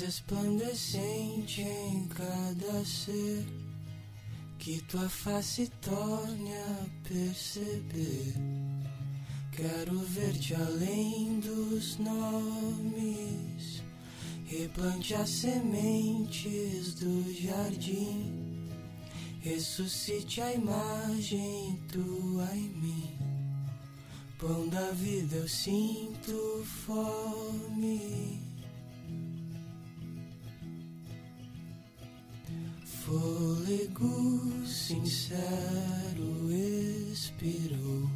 Resplandecente em cada ser que tua face torne a perceber. Quero ver-te além dos nomes. Replante as sementes do jardim. Ressuscite a imagem tua em mim. Pão da vida eu sinto fome. Fôlego sincero expirou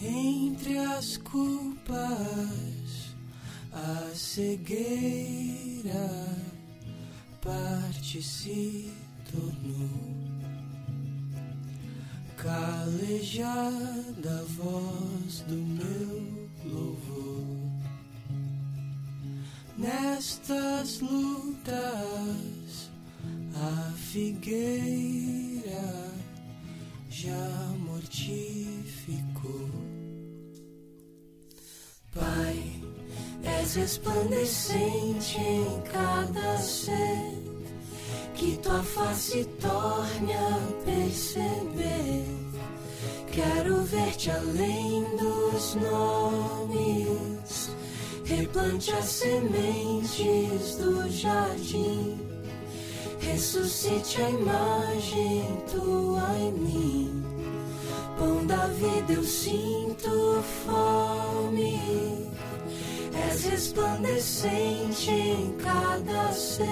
entre as culpas, a cegueira parte se tornou calejada a voz do meu louvor. Nestas lutas, a figueira já mortificou. Pai, és resplandecente em cada ser, que tua face torne a perceber. Quero ver-te além dos nomes, replante as sementes do jardim, ressuscite a imagem tua em mim. Pão da vida eu sinto fome, és resplandecente em cada ser,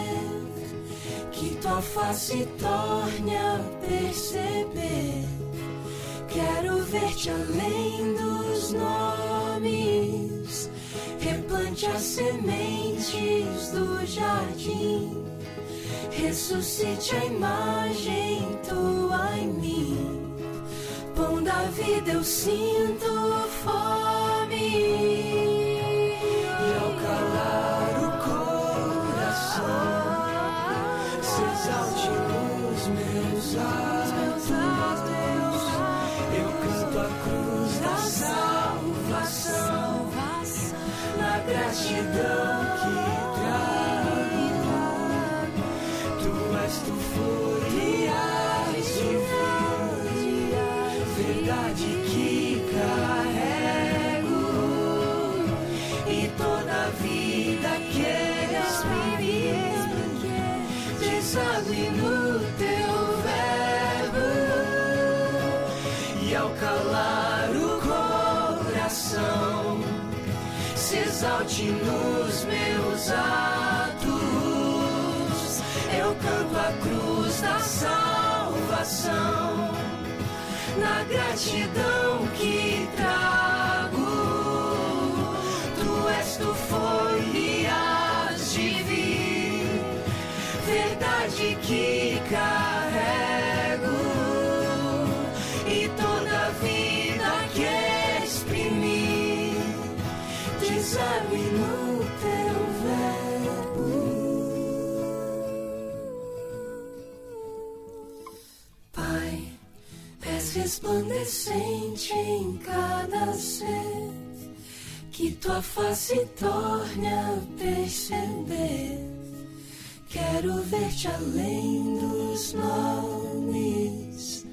que tua face torne a perceber. Quero ver-te além dos nomes, replante as sementes do jardim, ressuscite a imagem tua em mim. Pão da vida eu sinto fome. E ao calar o coração, se exalte nos meus atos. Eu canto a cruz da salvação, na gratidão que exalte nos meus atos. Eu canto a cruz da salvação, na gratidão que resplandecente em cada ser, que tua face torne a perceber. Quero ver-te além dos nomes,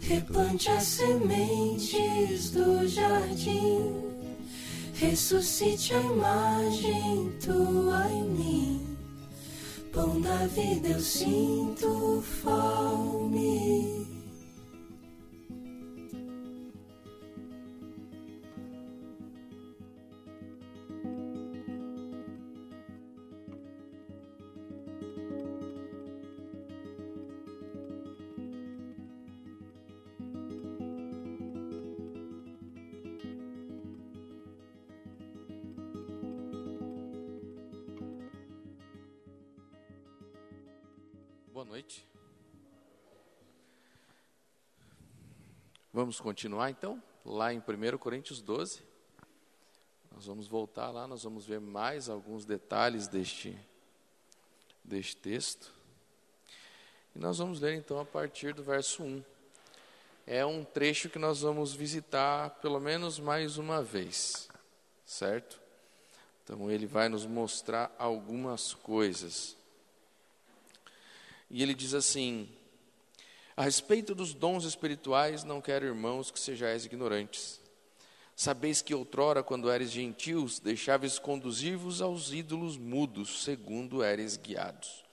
replante as sementes do jardim ressuscite a imagem tua em mim. Pão da vida eu sinto fome. Noite. Vamos continuar então, lá em 1 Coríntios 12. Nós vamos voltar lá, nós vamos ver mais alguns detalhes deste, deste texto. E nós vamos ler então a partir do verso 1. É um trecho que nós vamos visitar pelo menos mais uma vez, certo? Então ele vai nos mostrar algumas coisas. E ele diz assim: A respeito dos dons espirituais, não quero, irmãos, que sejais ignorantes. Sabeis que outrora, quando eres gentios, deixáveis conduzir-vos aos ídolos mudos, segundo eres guiados.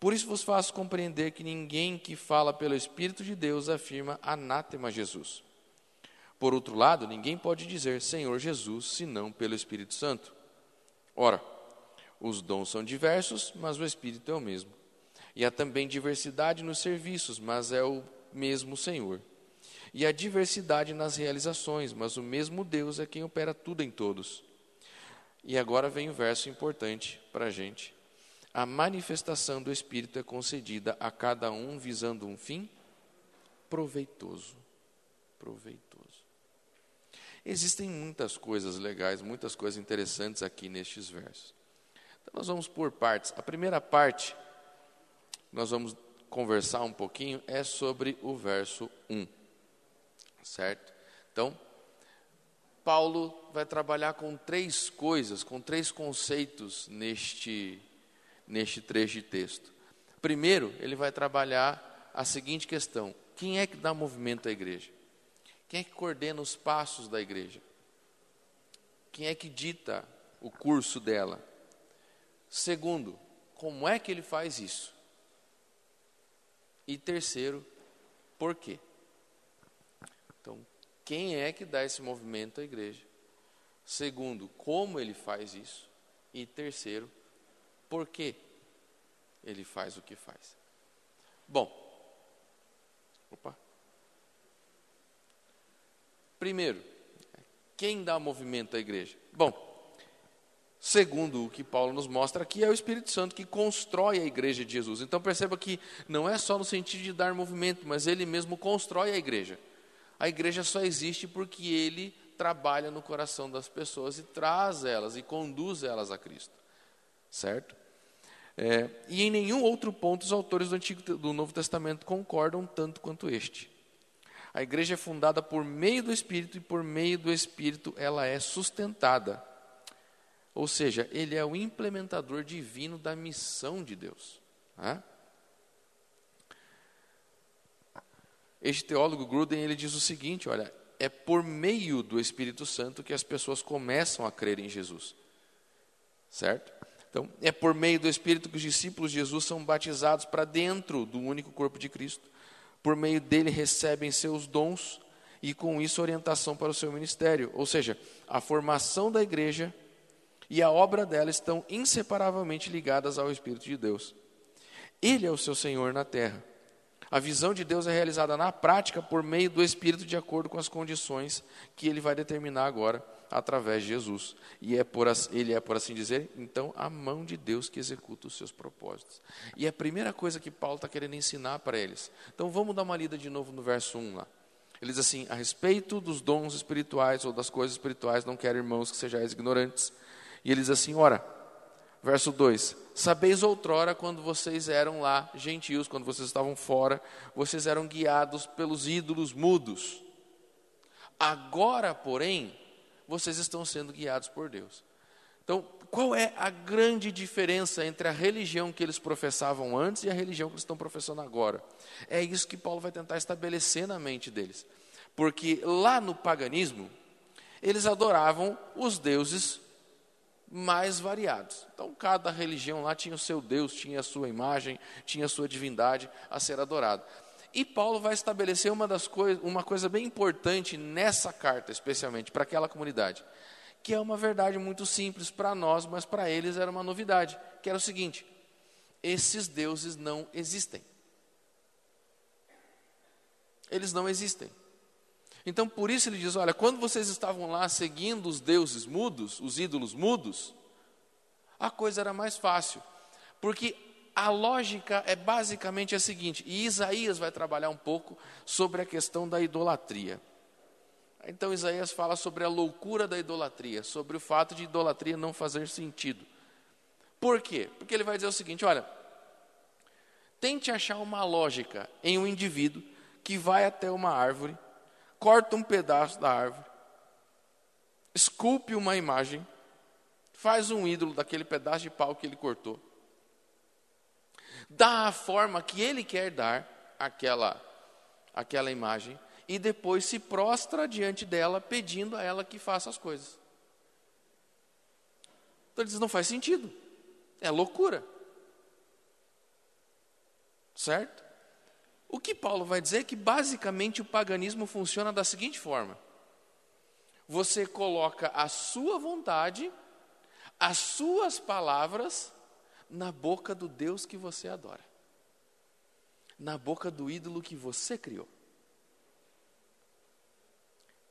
Por isso vos faço compreender que ninguém que fala pelo Espírito de Deus afirma anátema Jesus. Por outro lado, ninguém pode dizer Senhor Jesus senão pelo Espírito Santo. Ora, os dons são diversos, mas o Espírito é o mesmo. E há também diversidade nos serviços, mas é o mesmo Senhor. E há diversidade nas realizações, mas o mesmo Deus é quem opera tudo em todos. E agora vem o verso importante para a gente. A manifestação do Espírito é concedida a cada um visando um fim proveitoso. Proveitoso. Existem muitas coisas legais, muitas coisas interessantes aqui nestes versos. Então, nós vamos por partes. A primeira parte, nós vamos conversar um pouquinho, é sobre o verso 1. Certo? Então, Paulo vai trabalhar com três coisas, com três conceitos neste, neste trecho de texto. Primeiro, ele vai trabalhar a seguinte questão: quem é que dá movimento à igreja? Quem é que coordena os passos da igreja? Quem é que dita o curso dela? Segundo, como é que ele faz isso? E terceiro, por quê? Então, quem é que dá esse movimento à igreja? Segundo, como ele faz isso? E terceiro, por que ele faz o que faz? Bom, opa. Primeiro, quem dá movimento à igreja? Bom, segundo o que Paulo nos mostra aqui, é o Espírito Santo que constrói a igreja de Jesus. Então perceba que não é só no sentido de dar movimento, mas ele mesmo constrói a igreja. A igreja só existe porque ele trabalha no coração das pessoas e traz elas e conduz elas a Cristo. Certo? É, e em nenhum outro ponto os autores do, Antigo, do Novo Testamento concordam tanto quanto este. A igreja é fundada por meio do Espírito e por meio do Espírito ela é sustentada. Ou seja, ele é o implementador divino da missão de Deus. Né? Este teólogo Gruden ele diz o seguinte: olha, é por meio do Espírito Santo que as pessoas começam a crer em Jesus. Certo? Então, é por meio do Espírito que os discípulos de Jesus são batizados para dentro do único corpo de Cristo por meio dele recebem seus dons e com isso orientação para o seu ministério. Ou seja, a formação da igreja e a obra dela estão inseparavelmente ligadas ao Espírito de Deus. Ele é o seu Senhor na terra. A visão de Deus é realizada na prática por meio do Espírito, de acordo com as condições que ele vai determinar agora através de Jesus. E é por, ele é, por assim dizer, então, a mão de Deus que executa os seus propósitos. E é a primeira coisa que Paulo está querendo ensinar para eles. Então vamos dar uma lida de novo no verso 1 lá. Ele diz assim: a respeito dos dons espirituais ou das coisas espirituais, não quero, irmãos, que sejais ignorantes. E ele diz assim: ora, verso 2: Sabeis outrora, quando vocês eram lá gentios, quando vocês estavam fora, vocês eram guiados pelos ídolos mudos. Agora, porém, vocês estão sendo guiados por Deus. Então, qual é a grande diferença entre a religião que eles professavam antes e a religião que eles estão professando agora? É isso que Paulo vai tentar estabelecer na mente deles. Porque lá no paganismo, eles adoravam os deuses mais variados. Então, cada religião lá tinha o seu Deus, tinha a sua imagem, tinha a sua divindade a ser adorada. E Paulo vai estabelecer uma, das coisas, uma coisa bem importante nessa carta, especialmente para aquela comunidade, que é uma verdade muito simples para nós, mas para eles era uma novidade, que era o seguinte: esses deuses não existem. Eles não existem. Então, por isso ele diz: olha, quando vocês estavam lá seguindo os deuses mudos, os ídolos mudos, a coisa era mais fácil, porque a lógica é basicamente a seguinte, e Isaías vai trabalhar um pouco sobre a questão da idolatria. Então Isaías fala sobre a loucura da idolatria, sobre o fato de idolatria não fazer sentido. Por quê? Porque ele vai dizer o seguinte: olha, tente achar uma lógica em um indivíduo que vai até uma árvore, corta um pedaço da árvore, esculpe uma imagem faz um ídolo daquele pedaço de pau que ele cortou, dá a forma que ele quer dar àquela, àquela imagem, e depois se prostra diante dela, pedindo a ela que faça as coisas. Então ele diz: não faz sentido, é loucura. Certo? O que Paulo vai dizer é que basicamente o paganismo funciona da seguinte forma: você coloca a sua vontade, as suas palavras na boca do Deus que você adora, na boca do ídolo que você criou.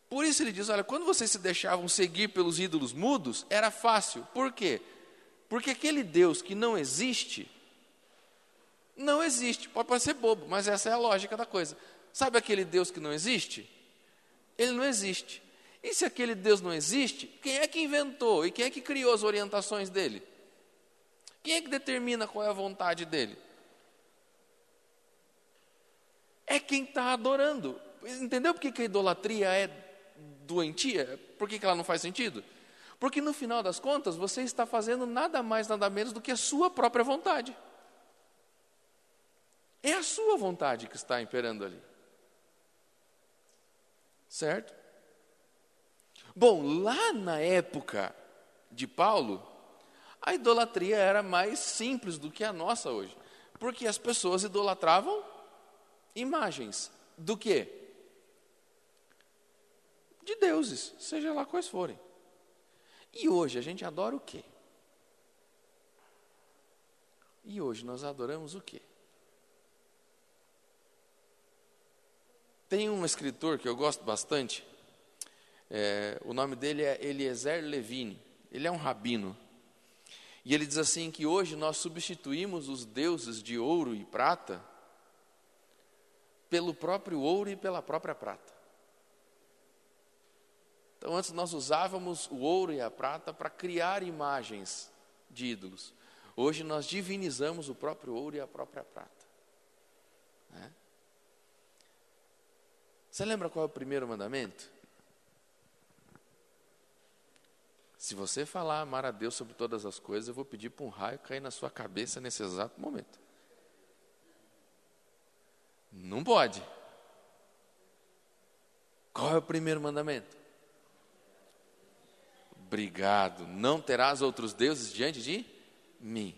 Por isso ele diz: olha, quando vocês se deixavam seguir pelos ídolos mudos, era fácil. Por quê? Porque aquele Deus que não existe, não existe. Pode parecer bobo, mas essa é a lógica da coisa. Sabe aquele Deus que não existe? Ele não existe. E se aquele Deus não existe, quem é que inventou e quem é que criou as orientações dele? Quem é que determina qual é a vontade dele? É quem está adorando. Entendeu por que a idolatria é doentia? Por que ela não faz sentido? Porque no final das contas, você está fazendo nada mais, nada menos do que a sua própria vontade. É a sua vontade que está imperando ali. Certo? Bom, lá na época de Paulo, a idolatria era mais simples do que a nossa hoje. Porque as pessoas idolatravam imagens do quê? De deuses, seja lá quais forem. E hoje a gente adora o quê? E hoje nós adoramos o quê? Tem um escritor que eu gosto bastante, é, o nome dele é Eliezer Levine, ele é um rabino. E ele diz assim que hoje nós substituímos os deuses de ouro e prata pelo próprio ouro e pela própria prata. Então antes nós usávamos o ouro e a prata para criar imagens de ídolos. Hoje nós divinizamos o próprio ouro e a própria prata. Né? Você lembra qual é o primeiro mandamento? Se você falar amar a Deus sobre todas as coisas, eu vou pedir para um raio cair na sua cabeça nesse exato momento. Não pode. Qual é o primeiro mandamento? Obrigado. Não terás outros deuses diante de mim.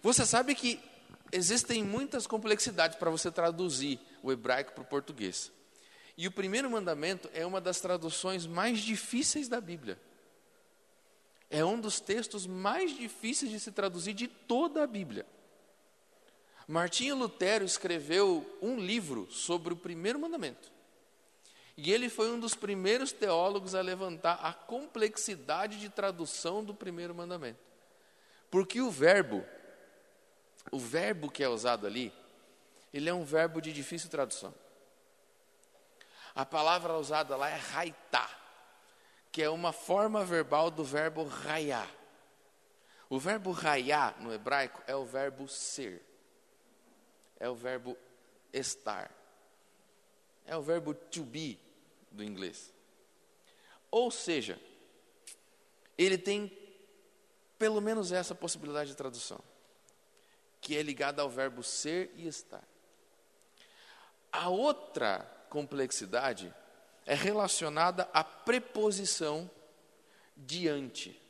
Você sabe que existem muitas complexidades para você traduzir o hebraico para o português. E o primeiro mandamento é uma das traduções mais difíceis da Bíblia. É um dos textos mais difíceis de se traduzir de toda a Bíblia. Martinho Lutero escreveu um livro sobre o primeiro mandamento. E ele foi um dos primeiros teólogos a levantar a complexidade de tradução do primeiro mandamento. Porque o verbo, o verbo que é usado ali, ele é um verbo de difícil tradução. A palavra usada lá é raitá, que é uma forma verbal do verbo raiar. O verbo raiar no hebraico é o verbo ser, é o verbo estar, é o verbo to be do inglês. Ou seja, ele tem pelo menos essa possibilidade de tradução, que é ligada ao verbo ser e estar. A outra complexidade é relacionada à preposição diante.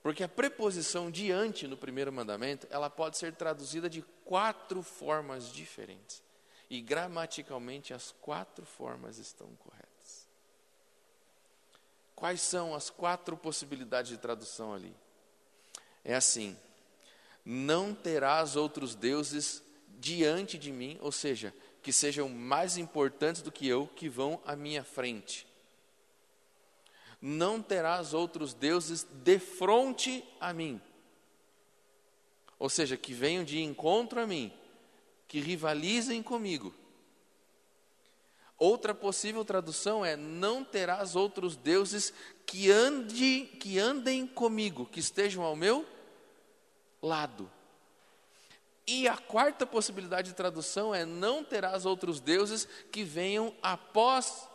Porque a preposição diante no primeiro mandamento, ela pode ser traduzida de quatro formas diferentes. E gramaticalmente as quatro formas estão corretas. Quais são as quatro possibilidades de tradução ali? É assim: não terás outros deuses diante de mim, ou seja, que sejam mais importantes do que eu, que vão à minha frente. Não terás outros deuses de fronte a mim. Ou seja, que venham de encontro a mim, que rivalizem comigo. Outra possível tradução é: não terás outros deuses que, ande, que andem comigo, que estejam ao meu lado. E a quarta possibilidade de tradução é: não terás outros deuses que venham após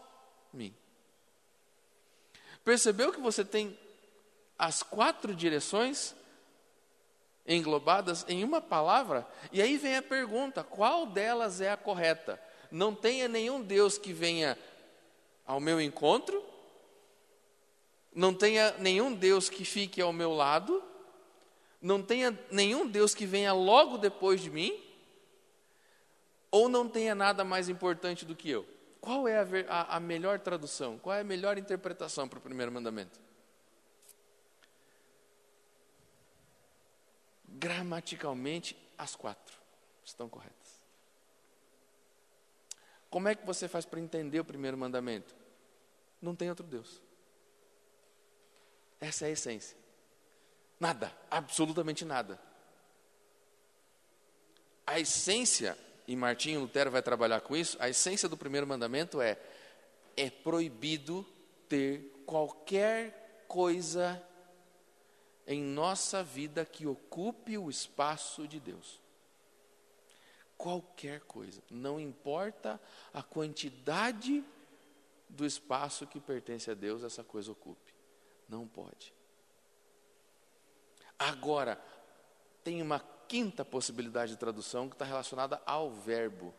mim. Percebeu que você tem as quatro direções englobadas em uma palavra. E aí vem a pergunta: qual delas é a correta? Não tenha nenhum Deus que venha ao meu encontro, não tenha nenhum Deus que fique ao meu lado, não tenha nenhum Deus que venha logo depois de mim, ou não tenha nada mais importante do que eu. Qual é a, a, a melhor tradução? Qual é a melhor interpretação para o primeiro mandamento? gramaticalmente as quatro estão corretas. Como é que você faz para entender o primeiro mandamento? Não tem outro Deus. Essa é a essência. Nada, absolutamente nada. A essência, e Martinho Lutero vai trabalhar com isso, a essência do primeiro mandamento é: é proibido ter qualquer coisa em nossa vida que ocupe o espaço de Deus. Qualquer coisa, não importa a quantidade do espaço que pertence a Deus, essa coisa ocupe. Não pode. Agora, tem uma quinta possibilidade de tradução que está relacionada ao verbo.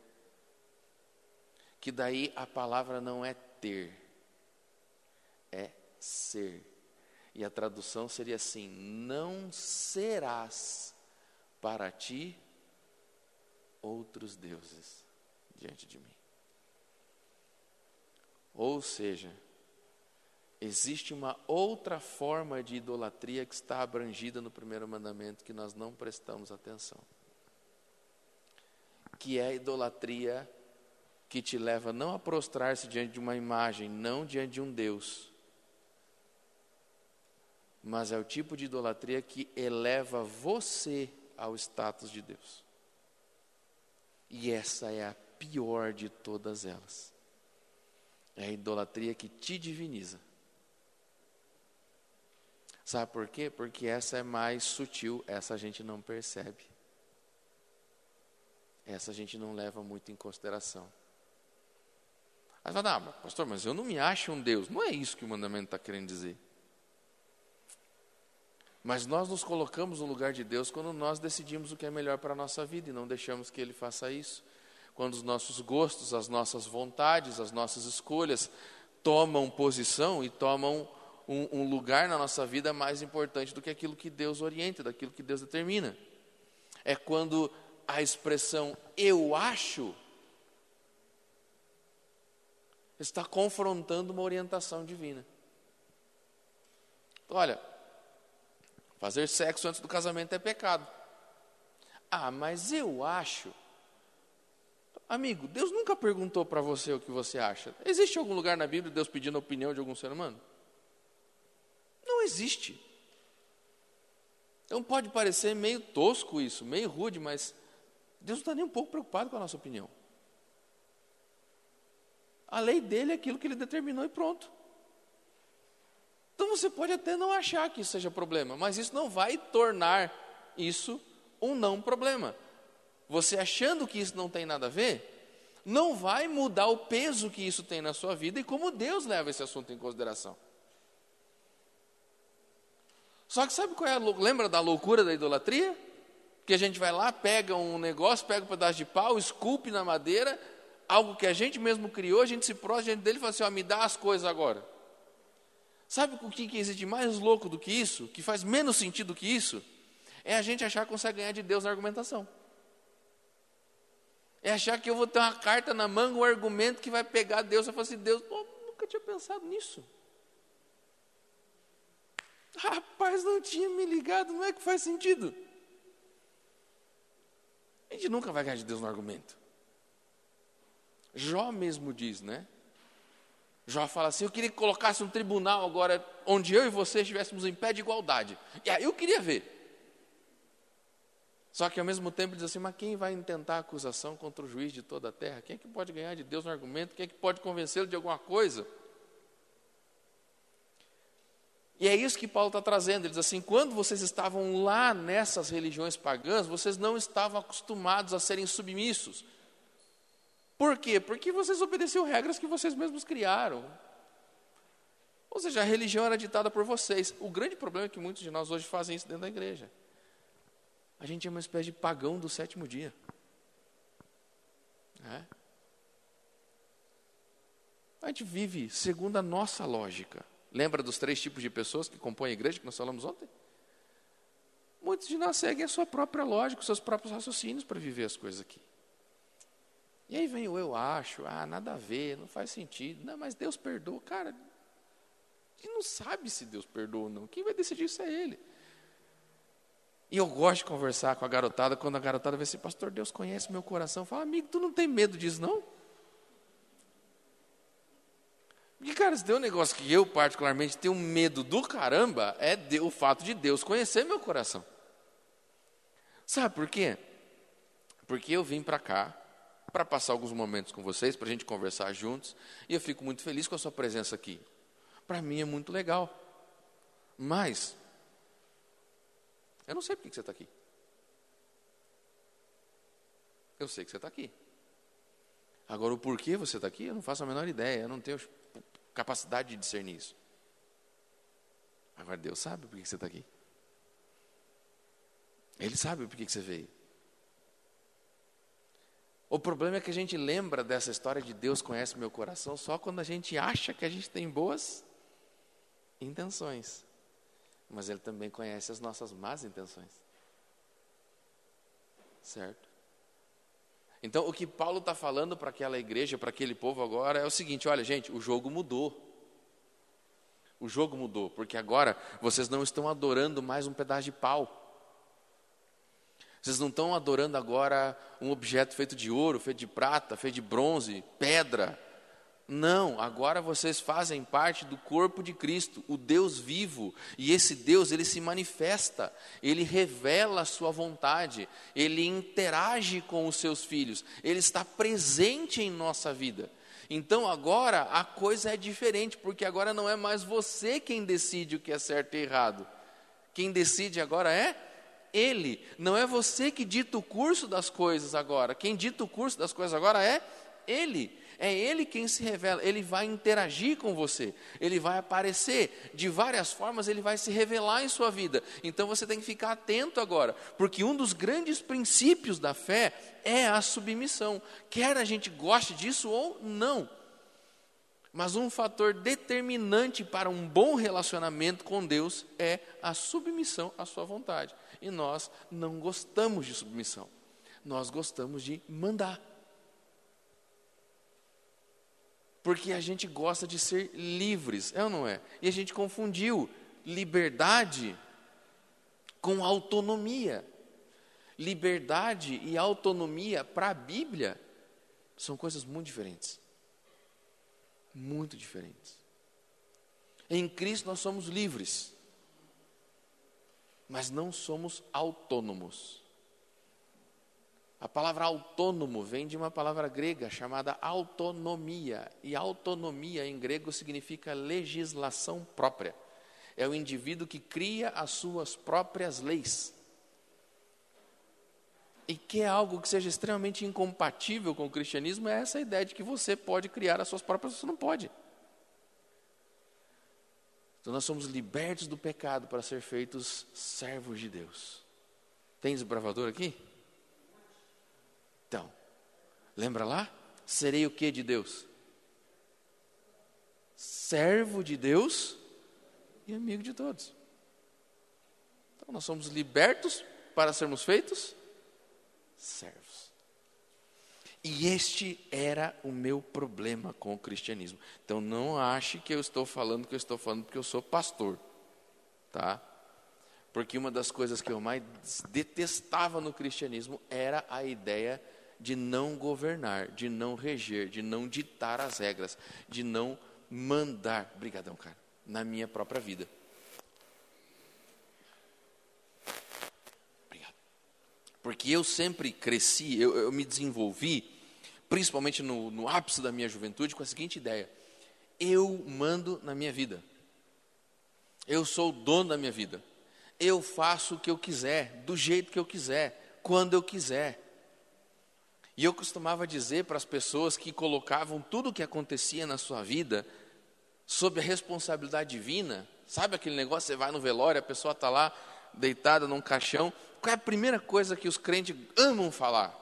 Que daí a palavra não é ter, é ser. E a tradução seria assim: Não serás para ti outros deuses diante de mim. Ou seja, existe uma outra forma de idolatria que está abrangida no primeiro mandamento que nós não prestamos atenção. Que é a idolatria que te leva não a prostrar-se diante de uma imagem, não diante de um Deus, mas é o tipo de idolatria que eleva você ao status de Deus. E essa é a pior de todas elas. É a idolatria que te diviniza. Sabe por quê? Porque essa é mais sutil, essa a gente não percebe. Essa a gente não leva muito em consideração. Aí vai ah, pastor, mas eu não me acho um Deus. Não é isso que o mandamento está querendo dizer. Mas nós nos colocamos no lugar de Deus quando nós decidimos o que é melhor para a nossa vida e não deixamos que Ele faça isso. Quando os nossos gostos, as nossas vontades, as nossas escolhas tomam posição e tomam um, um lugar na nossa vida mais importante do que aquilo que Deus orienta, daquilo que Deus determina. É quando a expressão eu acho está confrontando uma orientação divina. Olha, Fazer sexo antes do casamento é pecado. Ah, mas eu acho. Amigo, Deus nunca perguntou para você o que você acha. Existe algum lugar na Bíblia Deus pedindo a opinião de algum ser humano? Existe. Então pode parecer meio tosco isso, meio rude, mas Deus não está nem um pouco preocupado com a nossa opinião. A lei dele é aquilo que ele determinou e pronto. Então você pode até não achar que isso seja problema, mas isso não vai tornar isso um não problema. Você achando que isso não tem nada a ver, não vai mudar o peso que isso tem na sua vida e como Deus leva esse assunto em consideração. Só que sabe qual é a lembra da loucura da idolatria? Que a gente vai lá, pega um negócio, pega um pedaço de pau, esculpe na madeira, algo que a gente mesmo criou, a gente se prostra diante dele e fala assim: ó, me dá as coisas agora. Sabe o que existe mais louco do que isso? Que faz menos sentido do que isso? É a gente achar que consegue ganhar de Deus na argumentação. É achar que eu vou ter uma carta na manga, um argumento que vai pegar Deus e falar assim: Deus, pô, nunca tinha pensado nisso. Rapaz, não tinha me ligado, não é que faz sentido. A gente nunca vai ganhar de Deus no argumento. Jó mesmo diz, né? Jó fala assim: Eu queria que colocasse um tribunal agora, onde eu e você estivéssemos em pé de igualdade. E aí eu queria ver. Só que ao mesmo tempo diz assim: Mas quem vai intentar acusação contra o juiz de toda a terra? Quem é que pode ganhar de Deus no argumento? Quem é que pode convencê-lo de alguma coisa? E é isso que Paulo está trazendo. Ele diz assim: quando vocês estavam lá nessas religiões pagãs, vocês não estavam acostumados a serem submissos. Por quê? Porque vocês obedeciam regras que vocês mesmos criaram. Ou seja, a religião era ditada por vocês. O grande problema é que muitos de nós hoje fazem isso dentro da igreja. A gente é uma espécie de pagão do sétimo dia. É? A gente vive segundo a nossa lógica. Lembra dos três tipos de pessoas que compõem a igreja que nós falamos ontem? Muitos de nós seguem a sua própria lógica, os seus próprios raciocínios para viver as coisas aqui. E aí vem o eu acho, ah, nada a ver, não faz sentido. Não, mas Deus perdoa. Cara, ele não sabe se Deus perdoa ou não. Quem vai decidir isso é Ele. E eu gosto de conversar com a garotada, quando a garotada vê assim, pastor, Deus conhece meu coração. Fala, amigo, tu não tem medo disso, não? Porque, cara, se tem um negócio que eu, particularmente, tenho medo do caramba, é de, o fato de Deus conhecer meu coração. Sabe por quê? Porque eu vim para cá para passar alguns momentos com vocês, para a gente conversar juntos, e eu fico muito feliz com a sua presença aqui. Para mim é muito legal. Mas, eu não sei por que você está aqui. Eu sei que você está aqui. Agora, o porquê você está aqui, eu não faço a menor ideia, eu não tenho capacidade de discernir isso. Agora, Deus sabe por que você está aqui. Ele sabe por que você veio. O problema é que a gente lembra dessa história de Deus conhece meu coração só quando a gente acha que a gente tem boas intenções. Mas Ele também conhece as nossas más intenções. Certo? Então, o que Paulo está falando para aquela igreja, para aquele povo agora, é o seguinte: olha, gente, o jogo mudou. O jogo mudou, porque agora vocês não estão adorando mais um pedaço de pau. Vocês não estão adorando agora um objeto feito de ouro, feito de prata, feito de bronze, pedra. Não, agora vocês fazem parte do corpo de Cristo, o Deus vivo, e esse Deus, ele se manifesta, ele revela a sua vontade, ele interage com os seus filhos, ele está presente em nossa vida. Então agora a coisa é diferente, porque agora não é mais você quem decide o que é certo e errado. Quem decide agora é ele, não é você que dita o curso das coisas agora. Quem dita o curso das coisas agora é ele. É Ele quem se revela, Ele vai interagir com você, Ele vai aparecer, de várias formas Ele vai se revelar em sua vida. Então você tem que ficar atento agora, porque um dos grandes princípios da fé é a submissão, quer a gente goste disso ou não. Mas um fator determinante para um bom relacionamento com Deus é a submissão à Sua vontade. E nós não gostamos de submissão, nós gostamos de mandar. Porque a gente gosta de ser livres, é ou não é? E a gente confundiu liberdade com autonomia. Liberdade e autonomia para a Bíblia são coisas muito diferentes. Muito diferentes. Em Cristo nós somos livres, mas não somos autônomos. A palavra autônomo vem de uma palavra grega chamada autonomia, e autonomia em grego significa legislação própria. É o indivíduo que cria as suas próprias leis. E que é algo que seja extremamente incompatível com o cristianismo, é essa ideia de que você pode criar as suas próprias, você não pode. Então nós somos libertos do pecado para ser feitos servos de Deus. Tem desbravador aqui? Lembra lá? Serei o que de Deus? Servo de Deus e amigo de todos. Então, nós somos libertos para sermos feitos servos. E este era o meu problema com o cristianismo. Então não ache que eu estou falando que eu estou falando porque eu sou pastor, tá? Porque uma das coisas que eu mais detestava no cristianismo era a ideia de não governar, de não reger, de não ditar as regras, de não mandar, brigadão, cara, na minha própria vida. Obrigado. Porque eu sempre cresci, eu, eu me desenvolvi, principalmente no, no ápice da minha juventude, com a seguinte ideia: eu mando na minha vida, eu sou o dono da minha vida, eu faço o que eu quiser, do jeito que eu quiser, quando eu quiser. E eu costumava dizer para as pessoas que colocavam tudo o que acontecia na sua vida sob a responsabilidade divina, sabe aquele negócio, você vai no velório, a pessoa está lá deitada num caixão, qual é a primeira coisa que os crentes amam falar?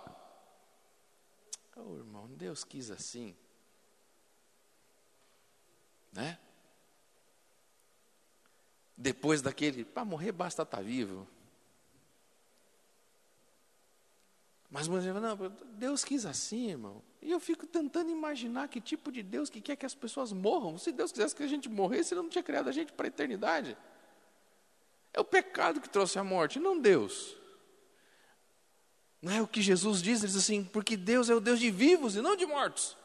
Oh, irmão, Deus quis assim. Né? Depois daquele, para morrer basta estar tá vivo. Mas muitas vezes, não, Deus quis assim, irmão. E eu fico tentando imaginar que tipo de Deus que quer que as pessoas morram. Se Deus quisesse que a gente morresse, Ele não tinha criado a gente para a eternidade. É o pecado que trouxe a morte, não Deus. Não é o que Jesus diz, ele diz assim, porque Deus é o Deus de vivos e não de mortos.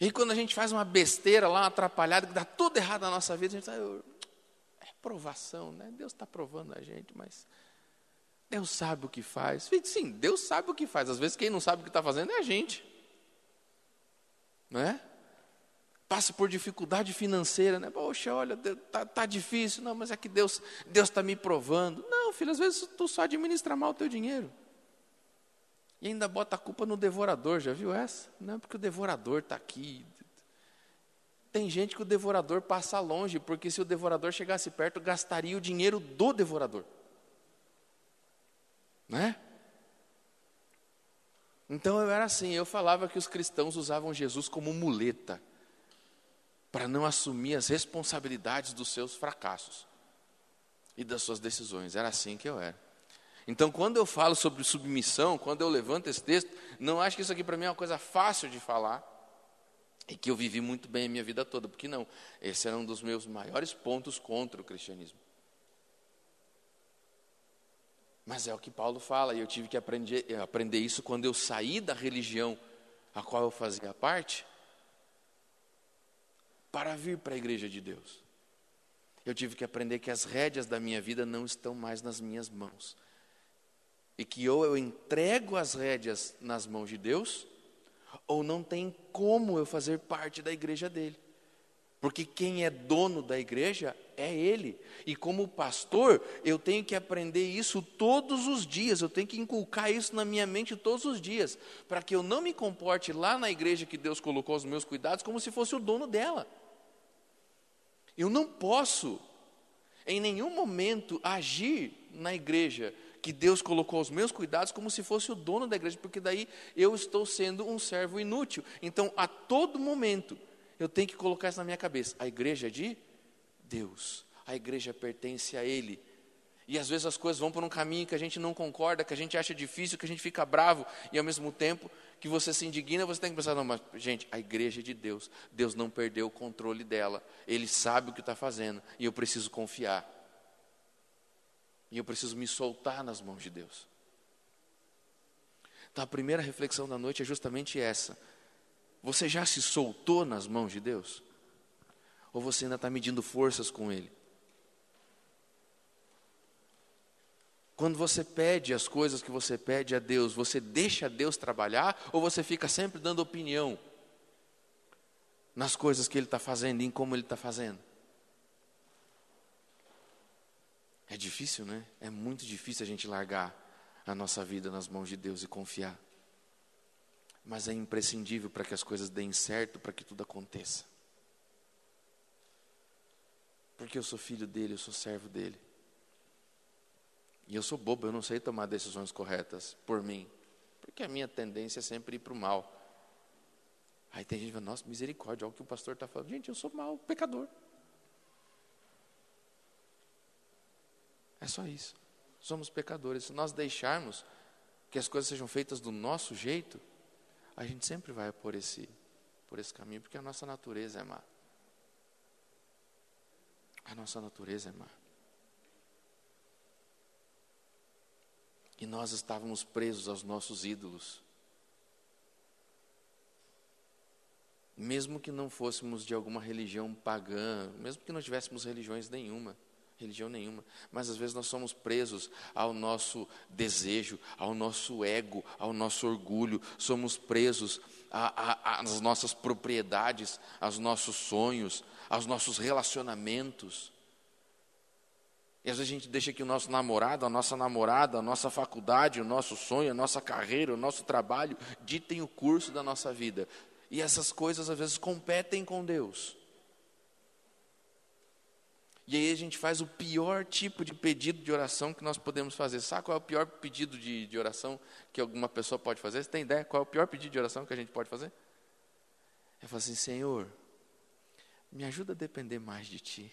E quando a gente faz uma besteira lá, uma atrapalhada, que dá tudo errado na nossa vida, a gente fala, é provação, né? Deus está provando a gente, mas Deus sabe o que faz. Sim, Deus sabe o que faz. Às vezes quem não sabe o que está fazendo é a gente. Não é? Passa por dificuldade financeira, né? Poxa, olha, tá, tá difícil. Não, mas é que Deus Deus está me provando. Não, filho, às vezes tu só administra mal o teu dinheiro. E ainda bota a culpa no devorador, já viu essa? Não, porque o devorador está aqui. Tem gente que o devorador passa longe, porque se o devorador chegasse perto, gastaria o dinheiro do devorador. Né? Então eu era assim, eu falava que os cristãos usavam Jesus como muleta para não assumir as responsabilidades dos seus fracassos e das suas decisões. Era assim que eu era. Então, quando eu falo sobre submissão, quando eu levanto esse texto, não acho que isso aqui para mim é uma coisa fácil de falar e que eu vivi muito bem a minha vida toda, porque não, esse era um dos meus maiores pontos contra o cristianismo. Mas é o que Paulo fala, e eu tive que aprender, aprender isso quando eu saí da religião a qual eu fazia parte, para vir para a igreja de Deus. Eu tive que aprender que as rédeas da minha vida não estão mais nas minhas mãos, e que ou eu entrego as rédeas nas mãos de Deus, ou não tem como eu fazer parte da igreja dele. Porque quem é dono da igreja é ele. E como pastor, eu tenho que aprender isso todos os dias, eu tenho que inculcar isso na minha mente todos os dias, para que eu não me comporte lá na igreja que Deus colocou os meus cuidados como se fosse o dono dela. Eu não posso, em nenhum momento, agir na igreja que Deus colocou aos meus cuidados como se fosse o dono da igreja, porque daí eu estou sendo um servo inútil. Então, a todo momento, eu tenho que colocar isso na minha cabeça: a igreja é de Deus, a igreja pertence a Ele. E às vezes as coisas vão por um caminho que a gente não concorda, que a gente acha difícil, que a gente fica bravo, e ao mesmo tempo que você se indigna, você tem que pensar: não, mas gente, a igreja é de Deus, Deus não perdeu o controle dela, Ele sabe o que está fazendo, e eu preciso confiar. E eu preciso me soltar nas mãos de Deus. Então a primeira reflexão da noite é justamente essa. Você já se soltou nas mãos de Deus? Ou você ainda está medindo forças com Ele? Quando você pede as coisas que você pede a Deus, você deixa Deus trabalhar ou você fica sempre dando opinião nas coisas que Ele está fazendo e em como Ele está fazendo? É difícil, né? É muito difícil a gente largar a nossa vida nas mãos de Deus e confiar. Mas é imprescindível para que as coisas deem certo, para que tudo aconteça. Porque eu sou filho dele, eu sou servo dele. E eu sou bobo, eu não sei tomar decisões corretas por mim. Porque a minha tendência é sempre ir para o mal. Aí tem gente que fala, nossa, misericórdia, olha o que o pastor está falando. Gente, eu sou mal, pecador. É só isso. Somos pecadores. Se nós deixarmos que as coisas sejam feitas do nosso jeito, a gente sempre vai por esse, por esse caminho, porque a nossa natureza é má. A nossa natureza é má. E nós estávamos presos aos nossos ídolos. Mesmo que não fôssemos de alguma religião pagã, mesmo que não tivéssemos religiões nenhuma religião nenhuma, mas às vezes nós somos presos ao nosso desejo, ao nosso ego, ao nosso orgulho, somos presos às nossas propriedades, aos nossos sonhos, aos nossos relacionamentos. E às vezes a gente deixa que o nosso namorado, a nossa namorada, a nossa faculdade, o nosso sonho, a nossa carreira, o nosso trabalho ditem o curso da nossa vida. E essas coisas às vezes competem com Deus. E aí a gente faz o pior tipo de pedido de oração que nós podemos fazer. Sabe qual é o pior pedido de, de oração que alguma pessoa pode fazer? Você tem ideia qual é o pior pedido de oração que a gente pode fazer? É falar assim, Senhor, me ajuda a depender mais de Ti.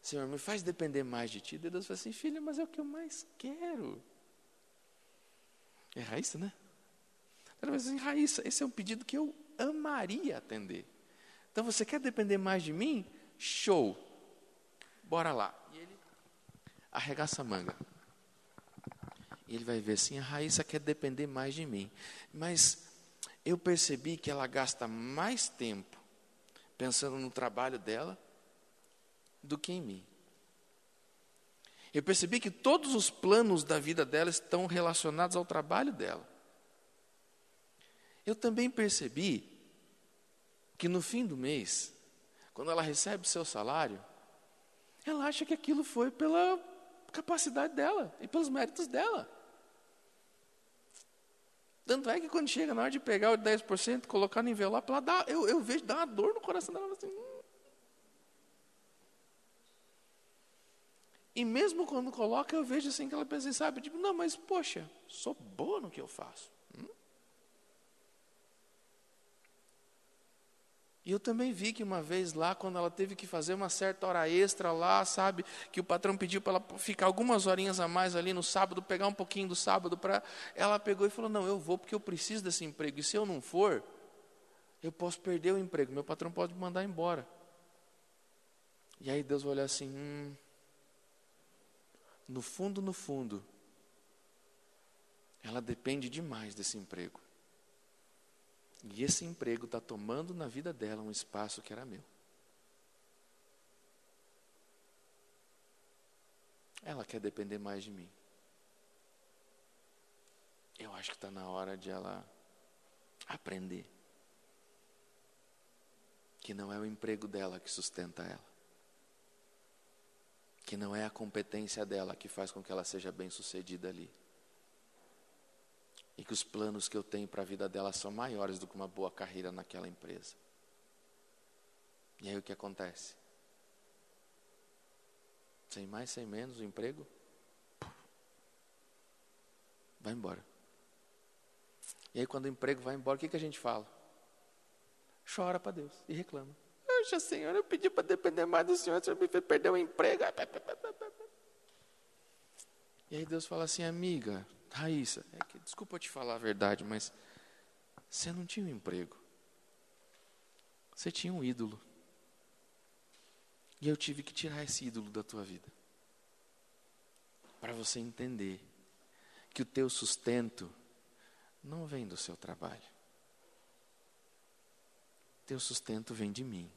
Senhor, me faz depender mais de Ti. E Deus fala assim, filha, mas é o que eu mais quero. É Raíssa, né? Ela fala assim, Raíssa, esse é um pedido que eu amaria atender. Então você quer depender mais de mim? Show. Bora lá. E ele arregaça a manga. E ele vai ver assim, a Raíssa quer depender mais de mim. Mas eu percebi que ela gasta mais tempo pensando no trabalho dela do que em mim. Eu percebi que todos os planos da vida dela estão relacionados ao trabalho dela. Eu também percebi que no fim do mês, quando ela recebe o seu salário, ela acha que aquilo foi pela capacidade dela e pelos méritos dela. Tanto é que quando chega na hora de pegar o 10%, colocar no envelope, ela dá, eu, eu vejo, dá uma dor no coração dela. Assim, hum. E mesmo quando coloca, eu vejo assim que ela pensa, assim, sabe, tipo, não, mas poxa, sou boa no que eu faço. E eu também vi que uma vez lá, quando ela teve que fazer uma certa hora extra lá, sabe, que o patrão pediu para ela ficar algumas horinhas a mais ali no sábado, pegar um pouquinho do sábado para. Ela pegou e falou: Não, eu vou porque eu preciso desse emprego. E se eu não for, eu posso perder o emprego. Meu patrão pode me mandar embora. E aí Deus vai olhar assim: hum, No fundo, no fundo, ela depende demais desse emprego. E esse emprego está tomando na vida dela um espaço que era meu. Ela quer depender mais de mim. Eu acho que está na hora de ela aprender que não é o emprego dela que sustenta ela, que não é a competência dela que faz com que ela seja bem sucedida ali e que os planos que eu tenho para a vida dela são maiores do que uma boa carreira naquela empresa. E aí o que acontece? Sem mais, sem menos, o emprego vai embora. E aí quando o emprego vai embora, o que, que a gente fala? Chora para Deus e reclama. Poxa, Senhor, eu pedi para depender mais do Senhor, o Senhor me fez perder o emprego. E aí Deus fala assim, amiga, Raíssa, é que, desculpa te falar a verdade, mas você não tinha um emprego. Você tinha um ídolo. E eu tive que tirar esse ídolo da tua vida. Para você entender que o teu sustento não vem do seu trabalho. Teu sustento vem de mim.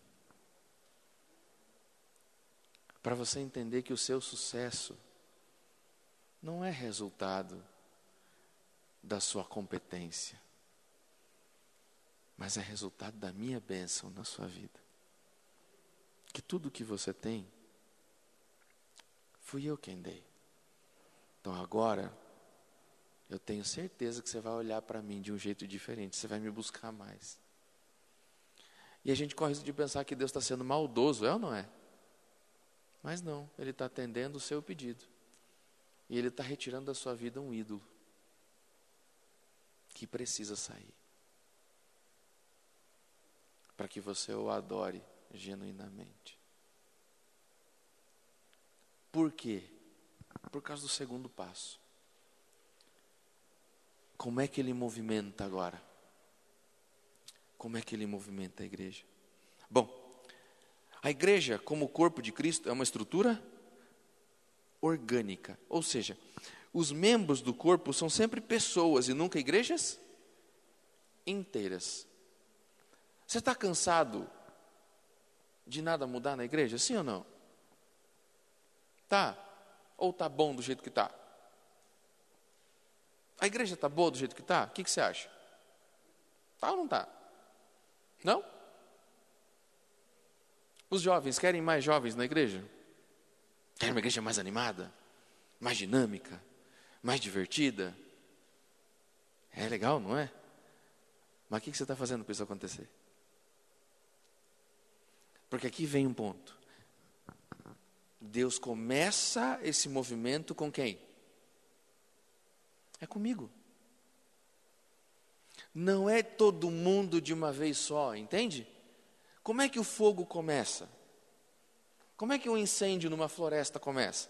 Para você entender que o seu sucesso não é resultado da sua competência, mas é resultado da minha bênção na sua vida. Que tudo que você tem, fui eu quem dei. Então agora, eu tenho certeza que você vai olhar para mim de um jeito diferente, você vai me buscar mais. E a gente corre de pensar que Deus está sendo maldoso, é ou não é? Mas não, Ele está atendendo o seu pedido. E Ele está retirando da sua vida um ídolo que precisa sair. Para que você o adore genuinamente. Por quê? Por causa do segundo passo. Como é que ele movimenta agora? Como é que ele movimenta a igreja? Bom, a igreja, como corpo de Cristo, é uma estrutura orgânica, ou seja, os membros do corpo são sempre pessoas e nunca igrejas inteiras. Você está cansado de nada mudar na igreja? Sim ou não? Tá? Ou tá bom do jeito que tá? A igreja tá boa do jeito que tá? O que, que você acha? Tá ou não tá? Não? Os jovens querem mais jovens na igreja? Querem uma igreja mais animada? Mais dinâmica? Mais divertida. É legal, não é? Mas o que você está fazendo para isso acontecer? Porque aqui vem um ponto. Deus começa esse movimento com quem? É comigo. Não é todo mundo de uma vez só, entende? Como é que o fogo começa? Como é que um incêndio numa floresta começa?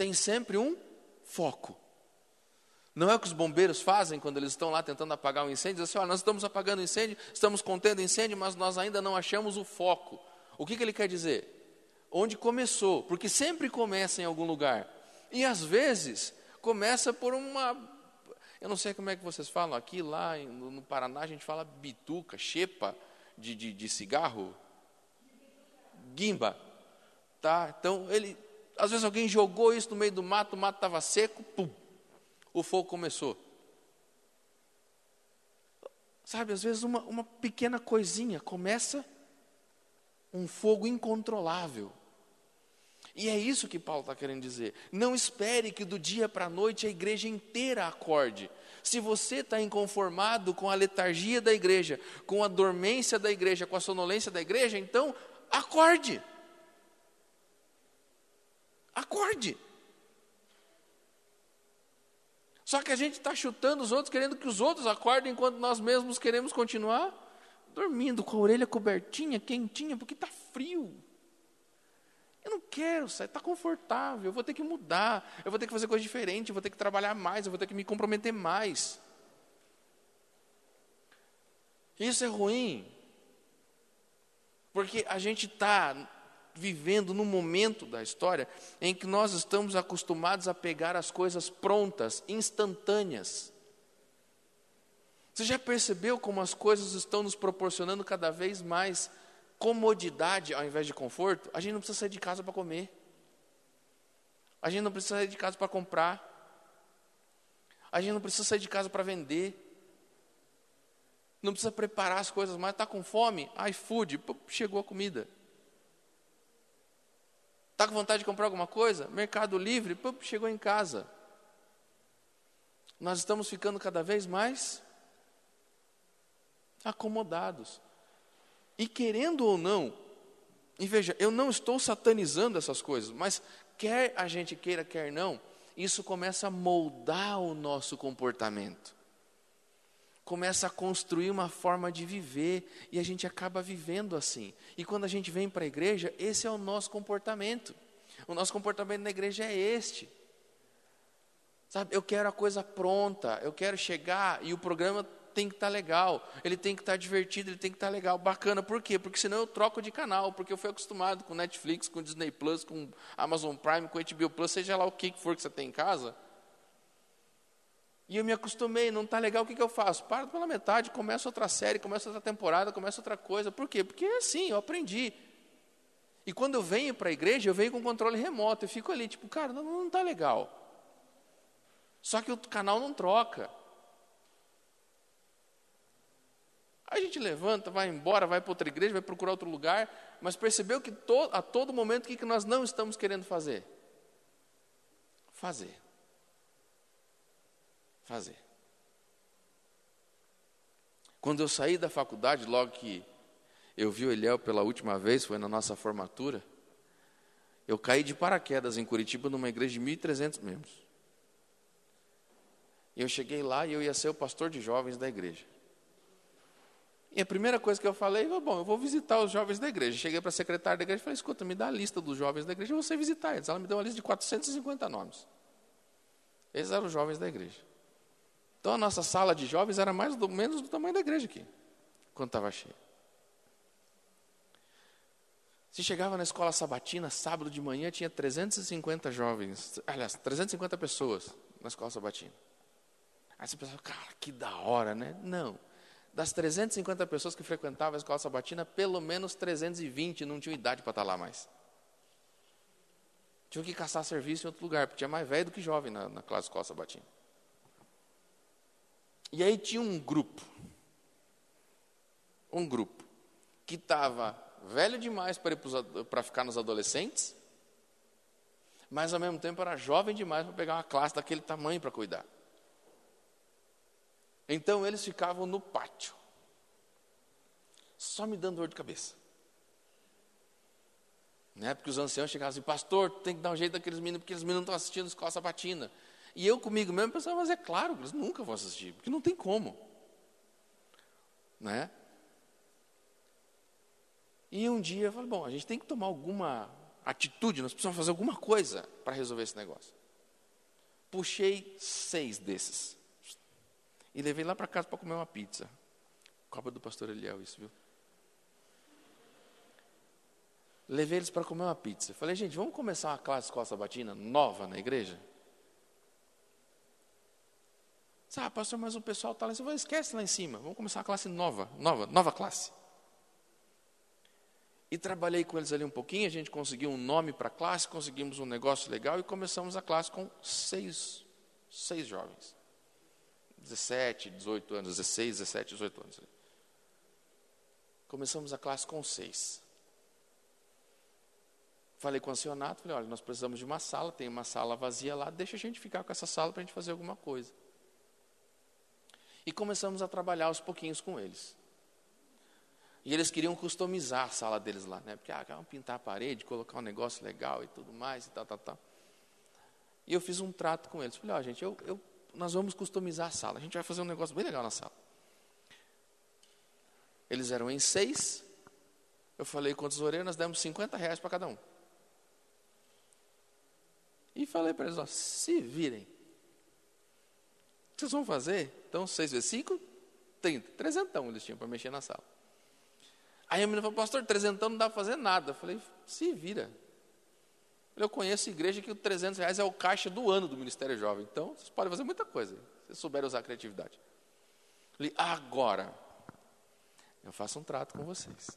Tem sempre um foco. Não é o que os bombeiros fazem quando eles estão lá tentando apagar um incêndio? Dizem assim: olha, nós estamos apagando incêndio, estamos contendo incêndio, mas nós ainda não achamos o foco. O que, que ele quer dizer? Onde começou, porque sempre começa em algum lugar. E às vezes começa por uma. Eu não sei como é que vocês falam aqui, lá no Paraná a gente fala bituca, chepa de, de, de cigarro. Guimba. Tá? Então ele. Às vezes alguém jogou isso no meio do mato, o mato estava seco, pum, o fogo começou. Sabe, às vezes uma, uma pequena coisinha começa um fogo incontrolável. E é isso que Paulo está querendo dizer. Não espere que do dia para a noite a igreja inteira acorde. Se você está inconformado com a letargia da igreja, com a dormência da igreja, com a sonolência da igreja, então acorde. Acorde. Só que a gente está chutando os outros, querendo que os outros acordem, enquanto nós mesmos queremos continuar dormindo com a orelha cobertinha, quentinha, porque está frio. Eu não quero sair, está confortável, eu vou ter que mudar, eu vou ter que fazer coisa diferente, eu vou ter que trabalhar mais, eu vou ter que me comprometer mais. Isso é ruim, porque a gente está vivendo num momento da história em que nós estamos acostumados a pegar as coisas prontas, instantâneas. Você já percebeu como as coisas estão nos proporcionando cada vez mais comodidade ao invés de conforto? A gente não precisa sair de casa para comer. A gente não precisa sair de casa para comprar. A gente não precisa sair de casa para vender. Não precisa preparar as coisas mais. Está com fome? iFood, chegou a comida. Está com vontade de comprar alguma coisa? Mercado Livre, pum, chegou em casa. Nós estamos ficando cada vez mais acomodados. E querendo ou não, e veja, eu não estou satanizando essas coisas, mas quer a gente queira, quer não, isso começa a moldar o nosso comportamento. Começa a construir uma forma de viver e a gente acaba vivendo assim. E quando a gente vem para a igreja, esse é o nosso comportamento. O nosso comportamento na igreja é este. Sabe, eu quero a coisa pronta, eu quero chegar e o programa tem que estar tá legal, ele tem que estar tá divertido, ele tem que estar tá legal, bacana. Por quê? Porque senão eu troco de canal, porque eu fui acostumado com Netflix, com Disney Plus, com Amazon Prime, com HBO Plus, seja lá o que for que você tem em casa. E eu me acostumei, não está legal, o que, que eu faço? Paro pela metade, começo outra série, começo outra temporada, começo outra coisa. Por quê? Porque é assim, eu aprendi. E quando eu venho para a igreja, eu venho com controle remoto, eu fico ali, tipo, cara, não está legal. Só que o canal não troca. A gente levanta, vai embora, vai para outra igreja, vai procurar outro lugar, mas percebeu que to, a todo momento o que, que nós não estamos querendo fazer? Fazer. Fazer. Quando eu saí da faculdade, logo que eu vi o Eliel pela última vez, foi na nossa formatura, eu caí de paraquedas em Curitiba, numa igreja de 1.300 membros. E eu cheguei lá e eu ia ser o pastor de jovens da igreja. E a primeira coisa que eu falei, bom, eu vou visitar os jovens da igreja. Cheguei para a secretária da igreja e falei, escuta, me dá a lista dos jovens da igreja, eu vou você visitar eles. Ela me deu uma lista de 450 nomes. Esses eram os jovens da igreja. Então a nossa sala de jovens era mais ou menos do tamanho da igreja aqui, quando estava cheia. Se chegava na escola sabatina, sábado de manhã, tinha 350 jovens, aliás, 350 pessoas na escola sabatina. Aí você pensava, cara, que da hora, né? Não. Das 350 pessoas que frequentavam a escola sabatina, pelo menos 320 não tinham idade para estar lá mais. Tinham que caçar serviço em outro lugar, porque tinha mais velho do que jovem na, na classe escola sabatina. E aí tinha um grupo, um grupo, que estava velho demais para, ficar nos adolescentes, mas ao mesmo tempo era jovem demais para pegar uma classe daquele tamanho para cuidar. Então eles ficavam no pátio, só me dando dor de cabeça. Né? Porque os anciãos chegavam assim, pastor, tem que dar um jeito daqueles meninos, porque eles meninos não estão assistindo escola sabatina. E eu comigo mesmo pensava, mas é claro, eles nunca vão assistir, porque não tem como. Né? E um dia eu falei, bom, a gente tem que tomar alguma atitude, nós precisamos fazer alguma coisa para resolver esse negócio. Puxei seis desses. E levei lá para casa para comer uma pizza. Cobra do pastor Eliel, isso, viu? Levei eles para comer uma pizza. Falei, gente, vamos começar uma classe escola sabatina nova na igreja? Sabe, pastor, mas o pessoal está lá. Você vai, esquece lá em cima. Vamos começar uma classe nova, nova, nova classe. E trabalhei com eles ali um pouquinho, a gente conseguiu um nome para a classe, conseguimos um negócio legal e começamos a classe com seis, seis jovens. 17, 18 anos, 16, 17, 18 anos. Começamos a classe com seis. Falei com o acionato, falei, olha, nós precisamos de uma sala, tem uma sala vazia lá, deixa a gente ficar com essa sala para a gente fazer alguma coisa. E começamos a trabalhar aos pouquinhos com eles. E eles queriam customizar a sala deles lá, né? Porque, ah, pintar a parede, colocar um negócio legal e tudo mais e tal, tal, tal. E eu fiz um trato com eles. Falei, ó, oh, gente, eu, eu, nós vamos customizar a sala. A gente vai fazer um negócio bem legal na sala. Eles eram em seis. Eu falei as orelhas, nós demos 50 reais para cada um. E falei para eles, ó, se virem. Vocês vão fazer? Então, seis vezes cinco, 30. Trezentão eles tinham para mexer na sala. Aí a menina falou, pastor, trezentão não dá para fazer nada. Eu falei, se vira. Eu conheço igreja que o 300 reais é o caixa do ano do Ministério Jovem. Então, vocês podem fazer muita coisa, se souberem usar a criatividade. Eu falei, agora, eu faço um trato com vocês.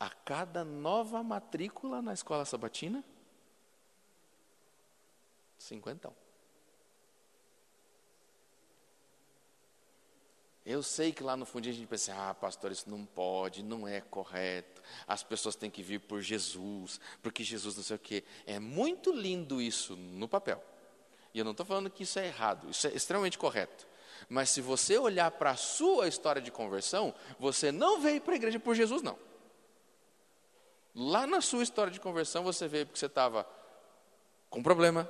A cada nova matrícula na escola sabatina, cinquentão. Eu sei que lá no fundinho a gente pensa, ah, pastor, isso não pode, não é correto. As pessoas têm que vir por Jesus, porque Jesus não sei o quê. É muito lindo isso no papel. E eu não estou falando que isso é errado, isso é extremamente correto. Mas se você olhar para a sua história de conversão, você não veio para a igreja por Jesus, não. Lá na sua história de conversão, você veio porque você estava com problema,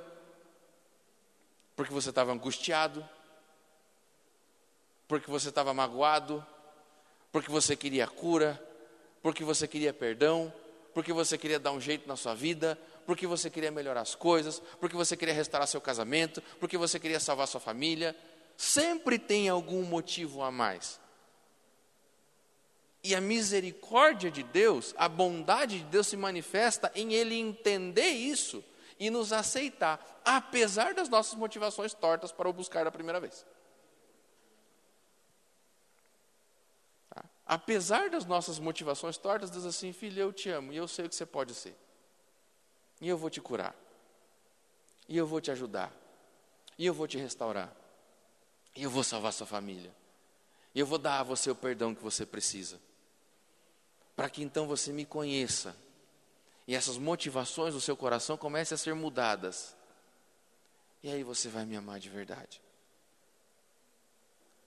porque você estava angustiado, porque você estava magoado, porque você queria cura, porque você queria perdão, porque você queria dar um jeito na sua vida, porque você queria melhorar as coisas, porque você queria restaurar seu casamento, porque você queria salvar sua família. Sempre tem algum motivo a mais. E a misericórdia de Deus, a bondade de Deus se manifesta em Ele entender isso e nos aceitar, apesar das nossas motivações tortas para o buscar da primeira vez. Apesar das nossas motivações tortas, Deus assim, filho, eu te amo e eu sei o que você pode ser. E eu vou te curar. E eu vou te ajudar. E eu vou te restaurar. E eu vou salvar sua família. E eu vou dar a você o perdão que você precisa. Para que então você me conheça e essas motivações do seu coração comecem a ser mudadas. E aí você vai me amar de verdade.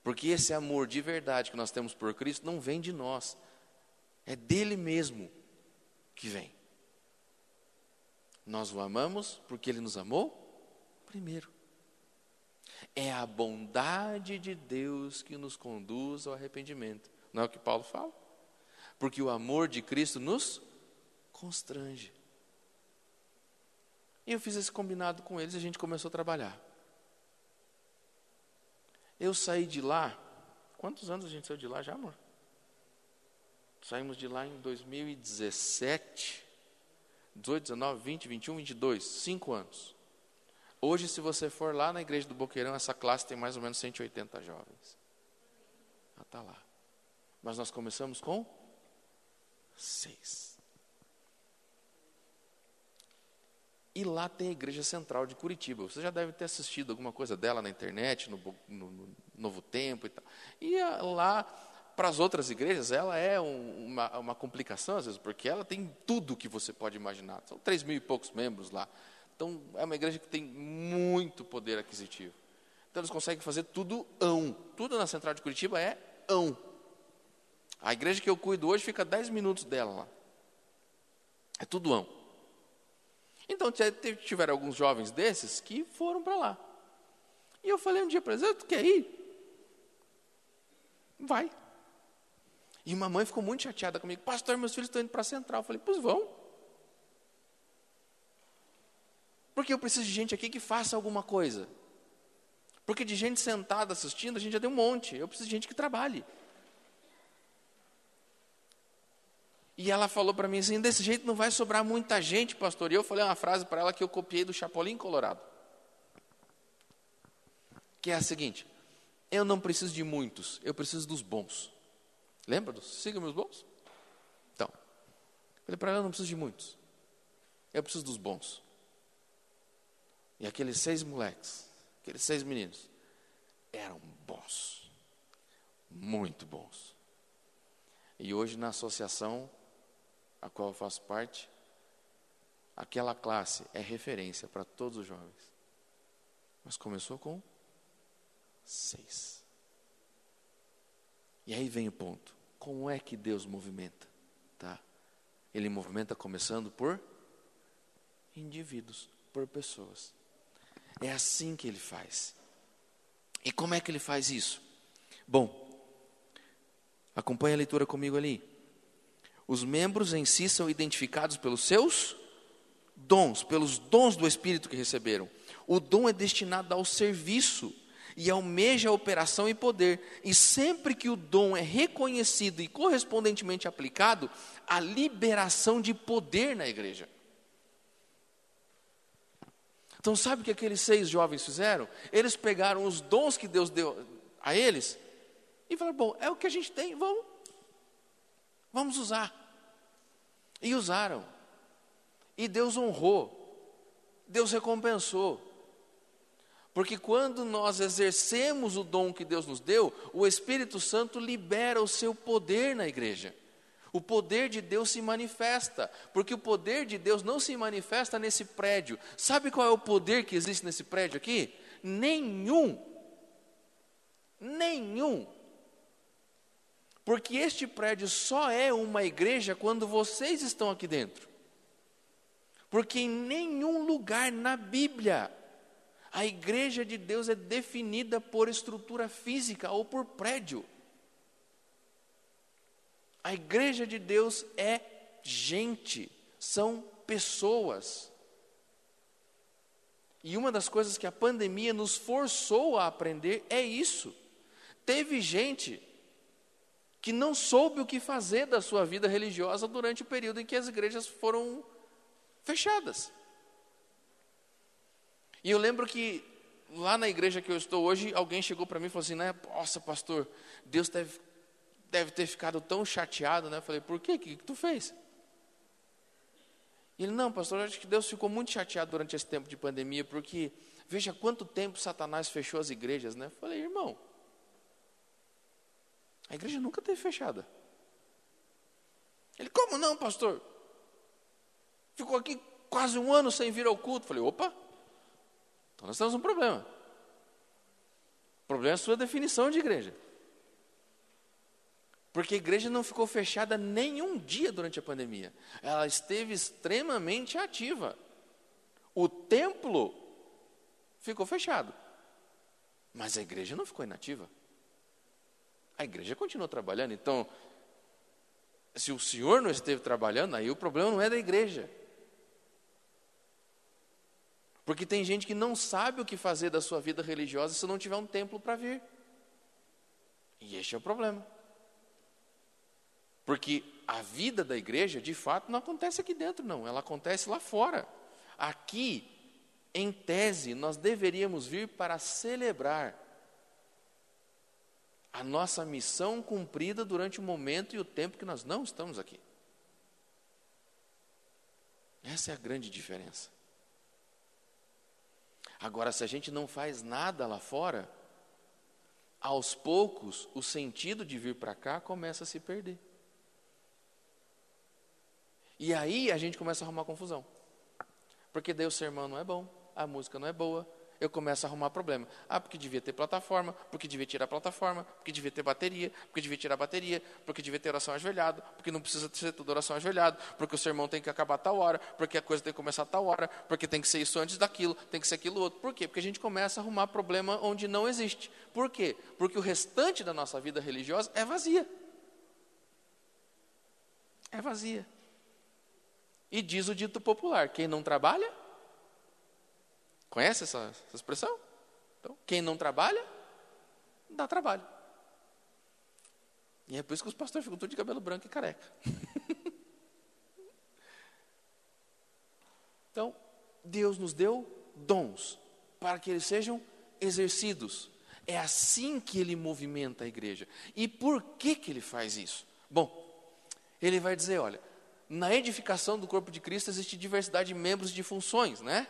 Porque esse amor de verdade que nós temos por Cristo não vem de nós, é dele mesmo que vem. Nós o amamos porque ele nos amou primeiro. É a bondade de Deus que nos conduz ao arrependimento. Não é o que Paulo fala? Porque o amor de Cristo nos constrange. E eu fiz esse combinado com eles e a gente começou a trabalhar. Eu saí de lá. Quantos anos a gente saiu de lá já, amor? Saímos de lá em 2017. 18, 19, 20, 21, 22. Cinco anos. Hoje, se você for lá na igreja do Boqueirão, essa classe tem mais ou menos 180 jovens. Ah, está lá. Mas nós começamos com seis. E lá tem a Igreja Central de Curitiba. Você já deve ter assistido alguma coisa dela na internet, no, no, no Novo Tempo e tal. E a, lá, para as outras igrejas, ela é um, uma, uma, complicação, às vezes, porque ela tem tudo que você pode imaginar. São três mil e poucos membros lá. Então, é uma igreja que tem muito poder aquisitivo. Então eles conseguem fazer tudo ão. Tudo na central de Curitiba é ão. A igreja que eu cuido hoje fica 10 minutos dela lá. É tudo ão. Então tiveram alguns jovens desses que foram para lá. E eu falei um dia para eles: Tu quer ir? Vai. E uma mãe ficou muito chateada comigo: Pastor, meus filhos estão indo para a central. Eu falei: Pois vão. Porque eu preciso de gente aqui que faça alguma coisa. Porque de gente sentada assistindo, a gente já tem um monte. Eu preciso de gente que trabalhe. E ela falou para mim assim: desse jeito não vai sobrar muita gente, pastor. E eu falei uma frase para ela que eu copiei do Chapolin Colorado. Que é a seguinte: eu não preciso de muitos, eu preciso dos bons. Lembra dos? Siga os bons? Então, falei para ela: eu não preciso de muitos, eu preciso dos bons. E aqueles seis moleques Aqueles seis meninos eram bons, muito bons. E hoje, na associação a qual eu faço parte, aquela classe é referência para todos os jovens. Mas começou com seis. E aí vem o ponto: como é que Deus movimenta? Tá? Ele movimenta começando por indivíduos, por pessoas. É assim que ele faz. E como é que ele faz isso? Bom, acompanhe a leitura comigo ali. Os membros em si são identificados pelos seus dons, pelos dons do Espírito que receberam. O dom é destinado ao serviço e almeja a operação e poder. E sempre que o dom é reconhecido e correspondentemente aplicado, a liberação de poder na igreja. Então, sabe o que aqueles seis jovens fizeram? Eles pegaram os dons que Deus deu a eles e falaram: bom, é o que a gente tem, vamos, vamos usar. E usaram. E Deus honrou, Deus recompensou. Porque quando nós exercemos o dom que Deus nos deu, o Espírito Santo libera o seu poder na igreja. O poder de Deus se manifesta, porque o poder de Deus não se manifesta nesse prédio. Sabe qual é o poder que existe nesse prédio aqui? Nenhum. Nenhum. Porque este prédio só é uma igreja quando vocês estão aqui dentro. Porque em nenhum lugar na Bíblia a igreja de Deus é definida por estrutura física ou por prédio. A igreja de Deus é gente, são pessoas. E uma das coisas que a pandemia nos forçou a aprender é isso. Teve gente que não soube o que fazer da sua vida religiosa durante o período em que as igrejas foram fechadas. E eu lembro que lá na igreja que eu estou hoje, alguém chegou para mim e falou assim: né, Nossa, pastor, Deus deve deve ter ficado tão chateado, né? Eu falei, por quê? O que, que tu fez? Ele, não, pastor, acho que Deus ficou muito chateado durante esse tempo de pandemia, porque veja quanto tempo Satanás fechou as igrejas, né? Eu falei, irmão, a igreja nunca teve fechada. Ele, como não, pastor? Ficou aqui quase um ano sem vir ao culto. Falei, opa, então nós temos um problema. O problema é a sua definição de igreja. Porque a igreja não ficou fechada nenhum dia durante a pandemia. Ela esteve extremamente ativa. O templo ficou fechado. Mas a igreja não ficou inativa. A igreja continuou trabalhando. Então, se o senhor não esteve trabalhando, aí o problema não é da igreja. Porque tem gente que não sabe o que fazer da sua vida religiosa se não tiver um templo para vir. E este é o problema. Porque a vida da igreja, de fato, não acontece aqui dentro, não, ela acontece lá fora. Aqui, em tese, nós deveríamos vir para celebrar a nossa missão cumprida durante o momento e o tempo que nós não estamos aqui. Essa é a grande diferença. Agora, se a gente não faz nada lá fora, aos poucos o sentido de vir para cá começa a se perder. E aí a gente começa a arrumar confusão. Porque daí o sermão não é bom, a música não é boa, eu começo a arrumar problema. Ah, porque devia ter plataforma, porque devia tirar plataforma, porque devia ter bateria, porque devia tirar bateria, porque devia ter oração ajoelhado, porque não precisa ser tudo oração ajoelhado, porque o sermão tem que acabar a tal hora, porque a coisa tem que começar a tal hora, porque tem que ser isso antes daquilo, tem que ser aquilo outro. Por quê? Porque a gente começa a arrumar problema onde não existe. Por quê? Porque o restante da nossa vida religiosa é vazia. É vazia. E diz o dito popular: quem não trabalha, Conhece essa, essa expressão? Então, quem não trabalha, dá trabalho. E é por isso que os pastores ficam tudo de cabelo branco e careca. então, Deus nos deu dons para que eles sejam exercidos. É assim que ele movimenta a igreja. E por que, que ele faz isso? Bom, ele vai dizer: olha, na edificação do corpo de Cristo existe diversidade de membros e de funções, né?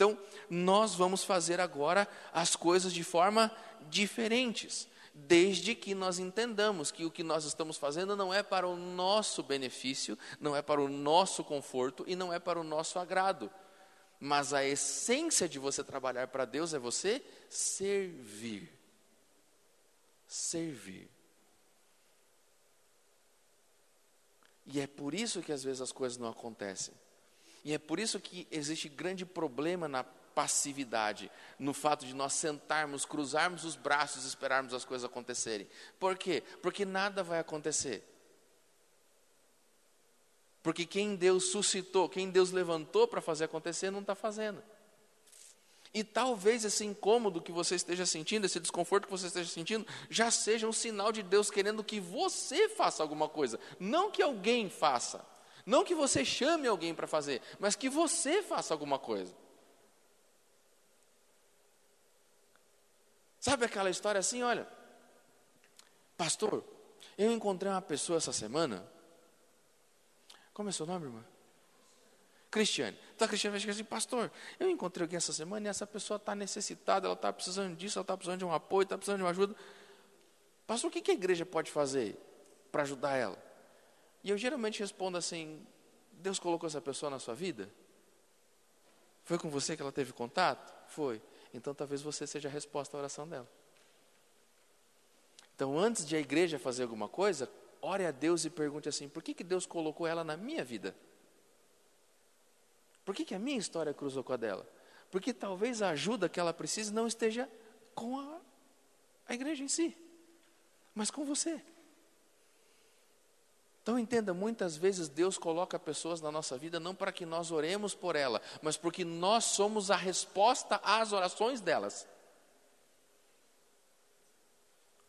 Então, nós vamos fazer agora as coisas de forma diferentes, desde que nós entendamos que o que nós estamos fazendo não é para o nosso benefício, não é para o nosso conforto e não é para o nosso agrado. Mas a essência de você trabalhar para Deus é você servir. Servir. E é por isso que às vezes as coisas não acontecem. E é por isso que existe grande problema na passividade, no fato de nós sentarmos, cruzarmos os braços e esperarmos as coisas acontecerem. Por quê? Porque nada vai acontecer. Porque quem Deus suscitou, quem Deus levantou para fazer acontecer, não está fazendo. E talvez esse incômodo que você esteja sentindo, esse desconforto que você esteja sentindo, já seja um sinal de Deus querendo que você faça alguma coisa, não que alguém faça. Não que você chame alguém para fazer, mas que você faça alguma coisa. Sabe aquela história assim, olha, pastor, eu encontrei uma pessoa essa semana. Como é seu nome, irmã? Cristiane. Então a Cristiane vai chegar assim, pastor, eu encontrei alguém essa semana e essa pessoa está necessitada, ela está precisando disso, ela está precisando de um apoio, está precisando de uma ajuda. Pastor, o que, que a igreja pode fazer para ajudar ela? E eu geralmente respondo assim: Deus colocou essa pessoa na sua vida? Foi com você que ela teve contato? Foi. Então talvez você seja a resposta à oração dela. Então, antes de a igreja fazer alguma coisa, ore a Deus e pergunte assim: por que, que Deus colocou ela na minha vida? Por que, que a minha história cruzou com a dela? Porque talvez a ajuda que ela precise não esteja com a, a igreja em si, mas com você. Então entenda, muitas vezes Deus coloca pessoas na nossa vida não para que nós oremos por ela, mas porque nós somos a resposta às orações delas.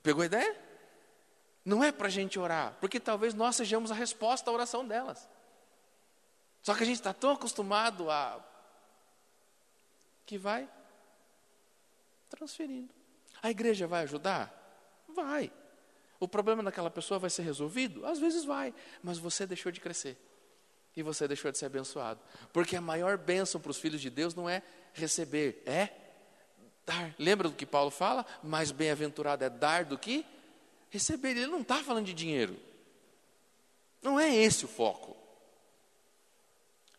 Pegou a ideia? Não é para a gente orar, porque talvez nós sejamos a resposta à oração delas. Só que a gente está tão acostumado a. que vai transferindo. A igreja vai ajudar? Vai. O problema daquela pessoa vai ser resolvido? Às vezes vai, mas você deixou de crescer. E você deixou de ser abençoado. Porque a maior bênção para os filhos de Deus não é receber, é dar. Lembra do que Paulo fala? Mais bem-aventurado é dar do que receber. Ele não está falando de dinheiro. Não é esse o foco.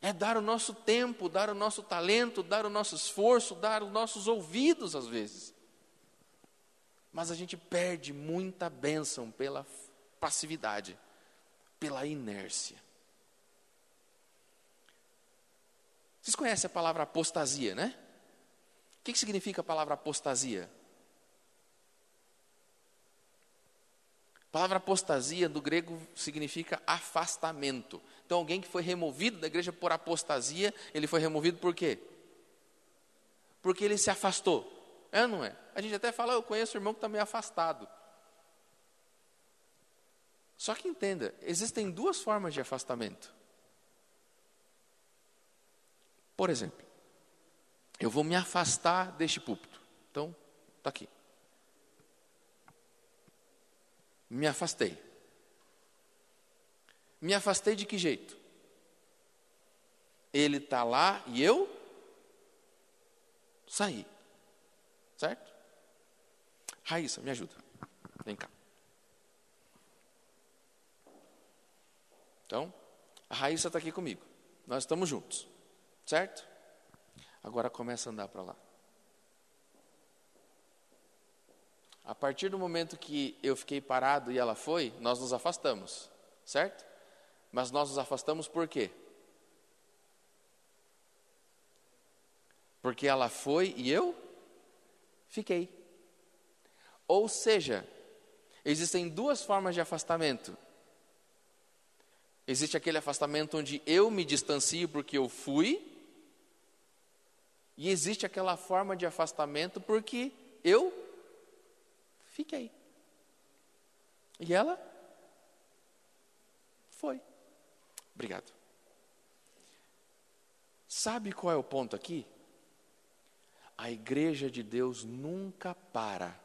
É dar o nosso tempo, dar o nosso talento, dar o nosso esforço, dar os nossos ouvidos às vezes. Mas a gente perde muita bênção pela passividade, pela inércia. Vocês conhecem a palavra apostasia, né? O que, que significa a palavra apostasia? A palavra apostasia do grego significa afastamento. Então, alguém que foi removido da igreja por apostasia, ele foi removido por quê? Porque ele se afastou. É ou não é? A gente até fala, eu conheço um irmão que está meio afastado. Só que entenda, existem duas formas de afastamento. Por exemplo, eu vou me afastar deste púlpito. Então, está aqui. Me afastei. Me afastei de que jeito? Ele está lá e eu saí. Certo? Raíssa, me ajuda. Vem cá. Então, a Raíssa está aqui comigo. Nós estamos juntos. Certo? Agora começa a andar para lá. a partir do momento que eu fiquei parado e ela foi, nós nos afastamos, certo? Mas nós nos afastamos por quê? Porque ela foi e eu fiquei. Ou seja, existem duas formas de afastamento. Existe aquele afastamento onde eu me distancio porque eu fui, e existe aquela forma de afastamento porque eu fiquei. E ela foi. Obrigado. Sabe qual é o ponto aqui? A igreja de Deus nunca para.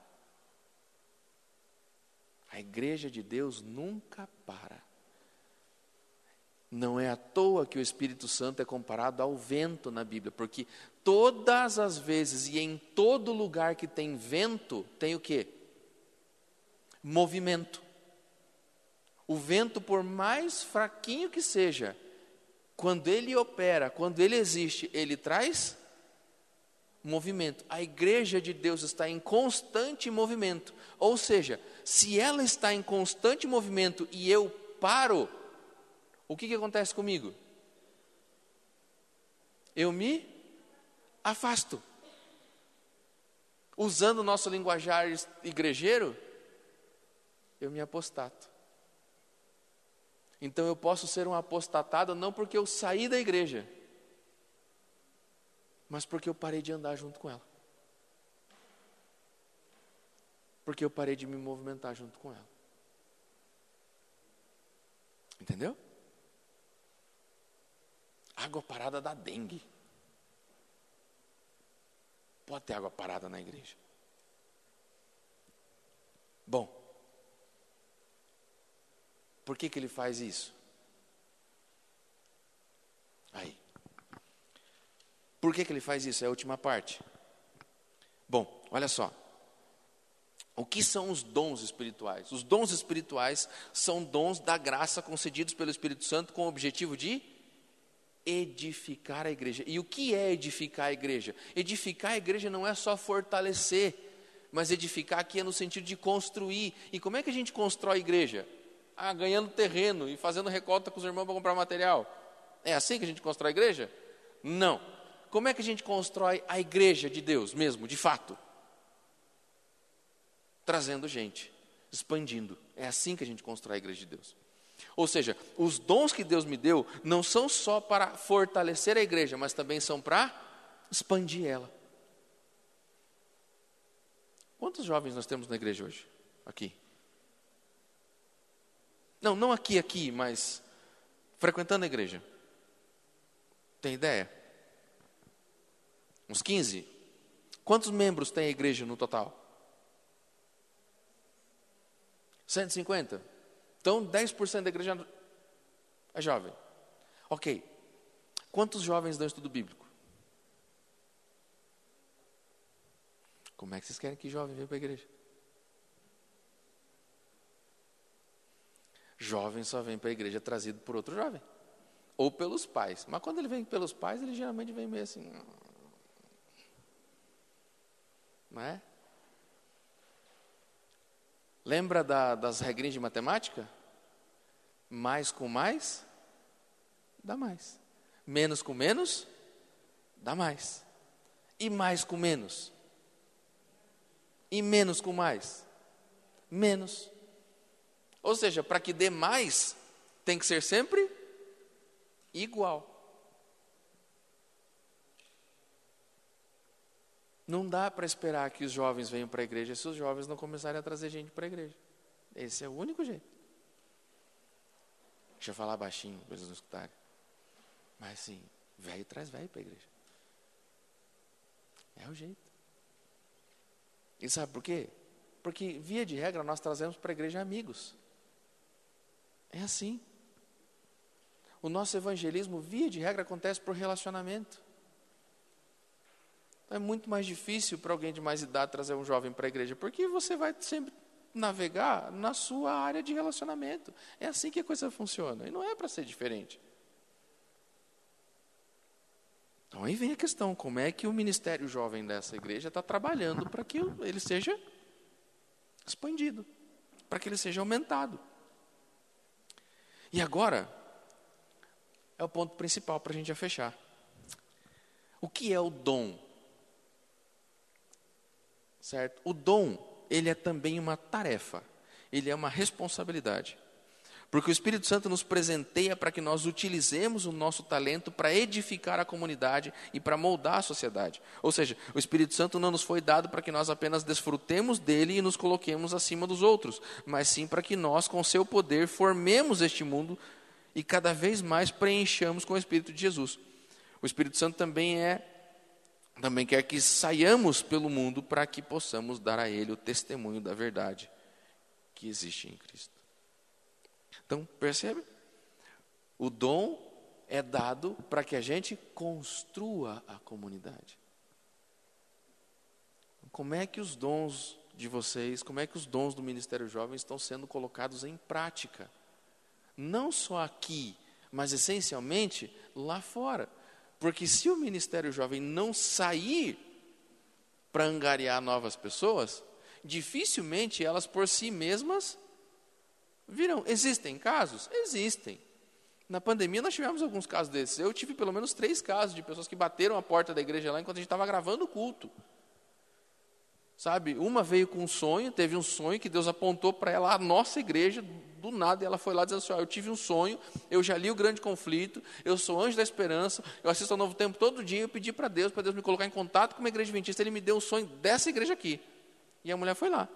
A igreja de Deus nunca para. Não é à toa que o Espírito Santo é comparado ao vento na Bíblia, porque todas as vezes e em todo lugar que tem vento, tem o quê? Movimento. O vento, por mais fraquinho que seja, quando ele opera, quando ele existe, ele traz movimento. A igreja de Deus está em constante movimento. Ou seja, se ela está em constante movimento e eu paro, o que, que acontece comigo? Eu me afasto. Usando o nosso linguajar igrejeiro, eu me apostato. Então eu posso ser um apostatado não porque eu saí da igreja, mas porque eu parei de andar junto com ela. Porque eu parei de me movimentar junto com ela. Entendeu? Água parada da dengue. Pode ter água parada na igreja. Bom, por que, que ele faz isso? Aí. Por que, que ele faz isso? É a última parte. Bom, olha só. O que são os dons espirituais? Os dons espirituais são dons da graça concedidos pelo Espírito Santo com o objetivo de edificar a igreja. E o que é edificar a igreja? Edificar a igreja não é só fortalecer, mas edificar aqui é no sentido de construir. E como é que a gente constrói a igreja? Ah, ganhando terreno e fazendo recolta com os irmãos para comprar material. É assim que a gente constrói a igreja? Não. Como é que a gente constrói a igreja de Deus mesmo, de fato? Trazendo gente, expandindo. É assim que a gente constrói a igreja de Deus. Ou seja, os dons que Deus me deu não são só para fortalecer a igreja, mas também são para expandir ela. Quantos jovens nós temos na igreja hoje? Aqui. Não, não aqui, aqui, mas frequentando a igreja. Tem ideia? Uns 15? Quantos membros tem a igreja no total? 150? Então, 10% da igreja é jovem. Ok. Quantos jovens dão estudo bíblico? Como é que vocês querem que jovem venha para a igreja? Jovem só vem para a igreja trazido por outro jovem. Ou pelos pais. Mas quando ele vem pelos pais, ele geralmente vem meio assim. Não é? Lembra da, das regrinhas de matemática? Mais com mais, dá mais. Menos com menos, dá mais. E mais com menos? E menos com mais? Menos. Ou seja, para que dê mais, tem que ser sempre igual. Não dá para esperar que os jovens venham para a igreja se os jovens não começarem a trazer gente para a igreja. Esse é o único jeito. Deixa eu falar baixinho, para eles não escutarem. Mas assim, velho traz velho para a igreja. É o jeito. E sabe por quê? Porque, via de regra, nós trazemos para a igreja amigos. É assim. O nosso evangelismo, via de regra, acontece por relacionamento. É muito mais difícil para alguém de mais idade trazer um jovem para a igreja, porque você vai sempre navegar na sua área de relacionamento. É assim que a coisa funciona. E não é para ser diferente. Então aí vem a questão: como é que o ministério jovem dessa igreja está trabalhando para que ele seja expandido, para que ele seja aumentado. E agora, é o ponto principal para a gente já fechar. O que é o dom? Certo? O dom, ele é também uma tarefa, ele é uma responsabilidade. Porque o Espírito Santo nos presenteia para que nós utilizemos o nosso talento para edificar a comunidade e para moldar a sociedade. Ou seja, o Espírito Santo não nos foi dado para que nós apenas desfrutemos dele e nos coloquemos acima dos outros, mas sim para que nós, com seu poder, formemos este mundo e cada vez mais preenchamos com o Espírito de Jesus. O Espírito Santo também é também quer que saiamos pelo mundo para que possamos dar a ele o testemunho da verdade que existe em Cristo. Então, percebe? O dom é dado para que a gente construa a comunidade. Como é que os dons de vocês, como é que os dons do Ministério Jovem estão sendo colocados em prática? Não só aqui, mas essencialmente lá fora. Porque se o Ministério Jovem não sair para angariar novas pessoas, dificilmente elas por si mesmas Viram? Existem casos? Existem. Na pandemia nós tivemos alguns casos desses. Eu tive pelo menos três casos de pessoas que bateram a porta da igreja lá enquanto a gente estava gravando o culto. Sabe, uma veio com um sonho, teve um sonho que Deus apontou para ela a nossa igreja, do nada, e ela foi lá dizendo assim: Eu tive um sonho, eu já li o grande conflito, eu sou anjo da esperança, eu assisto ao novo tempo todo dia, eu pedi para Deus, para Deus me colocar em contato com uma igreja adventista, ele me deu um sonho dessa igreja aqui. E a mulher foi lá.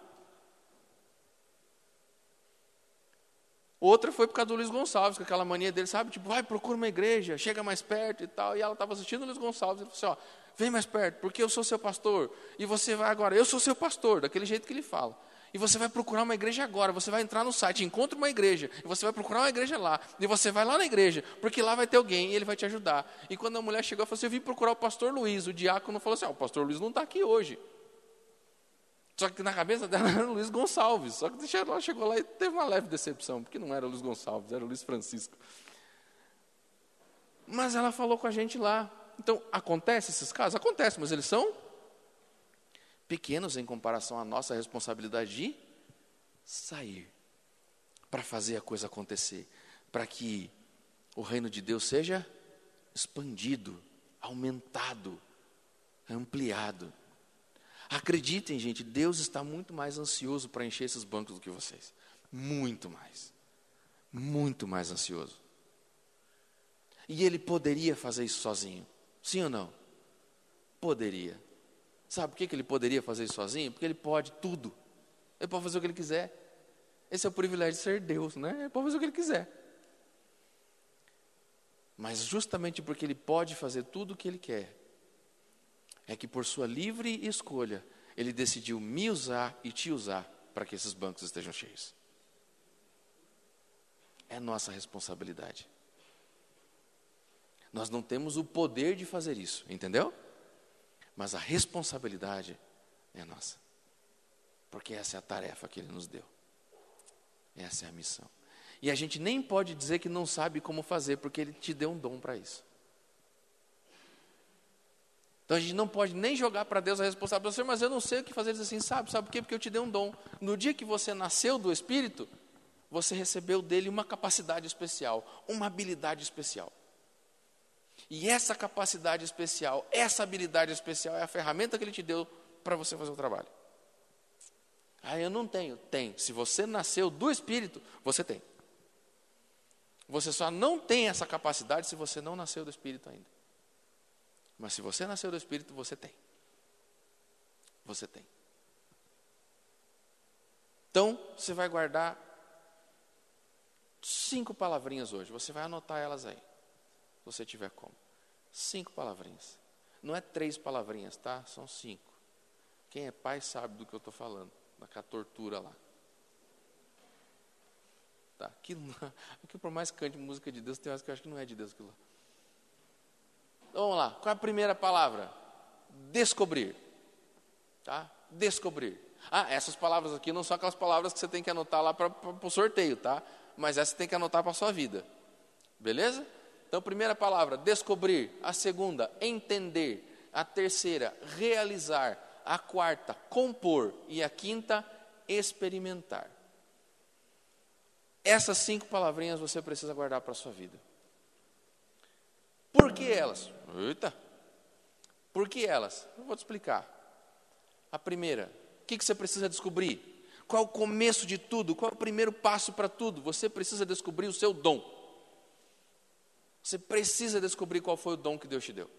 Outra foi por causa do Luiz Gonçalves, com aquela mania dele, sabe? Tipo, vai, procura uma igreja, chega mais perto e tal. E ela estava assistindo o Luiz Gonçalves. Ele falou assim: ó, vem mais perto, porque eu sou seu pastor. E você vai agora, eu sou seu pastor, daquele jeito que ele fala. E você vai procurar uma igreja agora. Você vai entrar no site, encontra uma igreja. E você vai procurar uma igreja lá. E você vai lá na igreja, porque lá vai ter alguém e ele vai te ajudar. E quando a mulher chegou, falou assim: eu vim procurar o pastor Luiz. O diácono falou assim: ó, o pastor Luiz não está aqui hoje. Só que na cabeça dela era o Luiz Gonçalves. Só que ela chegou lá e teve uma leve decepção, porque não era o Luiz Gonçalves, era o Luiz Francisco. Mas ela falou com a gente lá. Então, acontece esses casos? Acontece, mas eles são pequenos em comparação à nossa responsabilidade de sair para fazer a coisa acontecer, para que o reino de Deus seja expandido, aumentado, ampliado. Acreditem, gente, Deus está muito mais ansioso para encher esses bancos do que vocês. Muito mais. Muito mais ansioso. E ele poderia fazer isso sozinho. Sim ou não? Poderia. Sabe por que ele poderia fazer isso sozinho? Porque ele pode tudo. Ele pode fazer o que ele quiser. Esse é o privilégio de ser Deus, né? Ele pode fazer o que ele quiser. Mas justamente porque ele pode fazer tudo o que ele quer, é que por sua livre escolha, ele decidiu me usar e te usar para que esses bancos estejam cheios. É nossa responsabilidade. Nós não temos o poder de fazer isso, entendeu? Mas a responsabilidade é nossa. Porque essa é a tarefa que ele nos deu. Essa é a missão. E a gente nem pode dizer que não sabe como fazer, porque ele te deu um dom para isso. Então a gente não pode nem jogar para Deus a responsabilidade, mas eu não sei o que fazer. Ele diz assim, sabe, sabe por quê? Porque eu te dei um dom. No dia que você nasceu do Espírito, você recebeu dele uma capacidade especial, uma habilidade especial. E essa capacidade especial, essa habilidade especial é a ferramenta que ele te deu para você fazer o trabalho. Ah, eu não tenho. Tem. Se você nasceu do Espírito, você tem. Você só não tem essa capacidade se você não nasceu do Espírito ainda. Mas se você nasceu do Espírito, você tem. Você tem. Então, você vai guardar cinco palavrinhas hoje. Você vai anotar elas aí. Se você tiver como. Cinco palavrinhas. Não é três palavrinhas, tá? São cinco. Quem é pai sabe do que eu estou falando. Daquela tortura lá. Tá? Aquilo, aquilo por mais cante música de Deus, tem horas que eu acho que não é de Deus aquilo lá. Vamos lá, qual é a primeira palavra? Descobrir. Tá? Descobrir. Ah, essas palavras aqui não são aquelas palavras que você tem que anotar lá para o sorteio, tá? Mas essa você tem que anotar para a sua vida. Beleza? Então, primeira palavra, descobrir. A segunda, entender. A terceira, realizar. A quarta, compor. E a quinta, experimentar. Essas cinco palavrinhas você precisa guardar para a sua vida. Por que elas? Eita! Por que elas? Eu vou te explicar. A primeira, o que, você precisa descobrir? Qual é o começo de tudo? Qual é o primeiro passo para tudo? Você precisa descobrir o seu dom. Você precisa descobrir qual foi o dom que Deus te deu.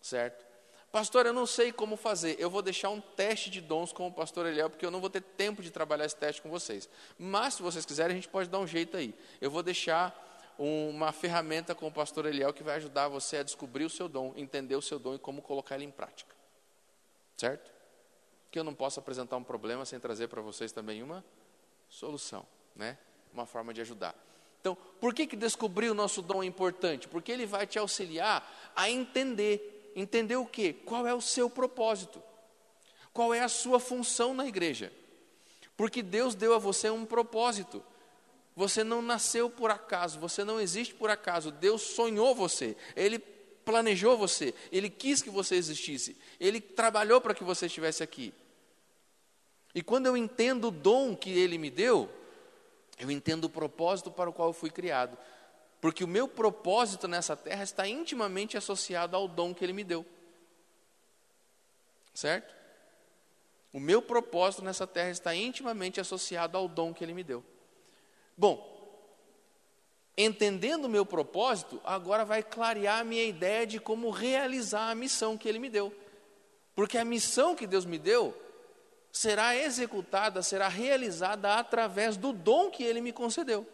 Certo? Pastor, eu não sei como fazer. Eu vou deixar um teste de dons com o pastor Eliel, porque eu não vou ter tempo de trabalhar esse teste com vocês. Mas, se vocês quiserem, a gente pode dar um jeito aí. Eu vou deixar uma ferramenta com o pastor Eliel que vai ajudar você a descobrir o seu dom, entender o seu dom e como colocar ele em prática. Certo? Que eu não posso apresentar um problema sem trazer para vocês também uma solução, né? Uma forma de ajudar. Então, por que, que descobrir o nosso dom é importante? Porque ele vai te auxiliar a entender entender o quê? Qual é o seu propósito? Qual é a sua função na igreja? Porque Deus deu a você um propósito. Você não nasceu por acaso, você não existe por acaso. Deus sonhou você, Ele planejou você, Ele quis que você existisse, Ele trabalhou para que você estivesse aqui. E quando eu entendo o dom que Ele me deu, eu entendo o propósito para o qual eu fui criado. Porque o meu propósito nessa terra está intimamente associado ao dom que Ele me deu. Certo? O meu propósito nessa terra está intimamente associado ao dom que Ele me deu. Bom, entendendo o meu propósito, agora vai clarear a minha ideia de como realizar a missão que Ele me deu. Porque a missão que Deus me deu será executada, será realizada através do dom que Ele me concedeu.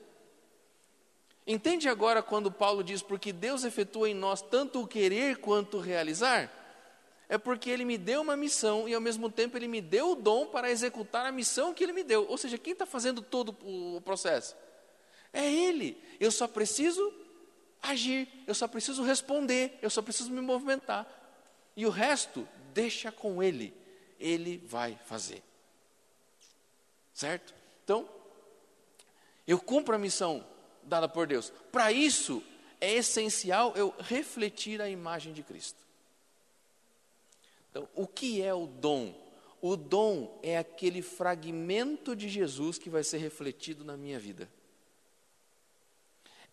Entende agora quando Paulo diz: Porque Deus efetua em nós tanto o querer quanto o realizar? É porque Ele me deu uma missão e ao mesmo tempo Ele me deu o dom para executar a missão que Ele me deu. Ou seja, quem está fazendo todo o processo? É Ele. Eu só preciso agir, eu só preciso responder, eu só preciso me movimentar. E o resto, deixa com Ele. Ele vai fazer. Certo? Então, eu cumpro a missão dada por Deus. Para isso, é essencial eu refletir a imagem de Cristo. Então, o que é o dom? O dom é aquele fragmento de Jesus que vai ser refletido na minha vida.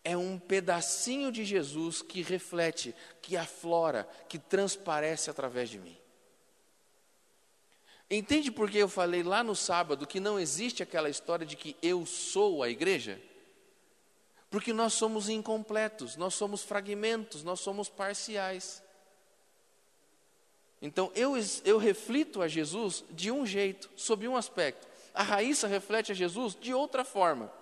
É um pedacinho de Jesus que reflete, que aflora, que transparece através de mim. Entende por que eu falei lá no sábado que não existe aquela história de que eu sou a igreja? Porque nós somos incompletos, nós somos fragmentos, nós somos parciais. Então eu, eu reflito a Jesus de um jeito, sob um aspecto. A Raíssa reflete a Jesus de outra forma.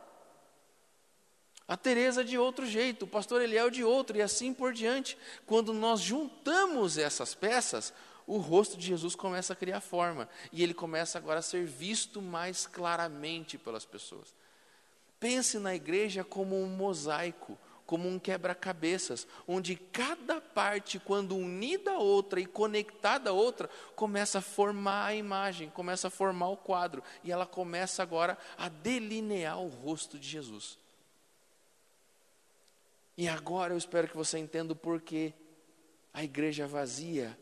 A Teresa de outro jeito, o pastor Eliel de outro, e assim por diante. Quando nós juntamos essas peças, o rosto de Jesus começa a criar forma. E ele começa agora a ser visto mais claramente pelas pessoas. Pense na igreja como um mosaico, como um quebra-cabeças, onde cada parte, quando unida a outra e conectada a outra, começa a formar a imagem, começa a formar o quadro, e ela começa agora a delinear o rosto de Jesus. E agora eu espero que você entenda o porquê a igreja vazia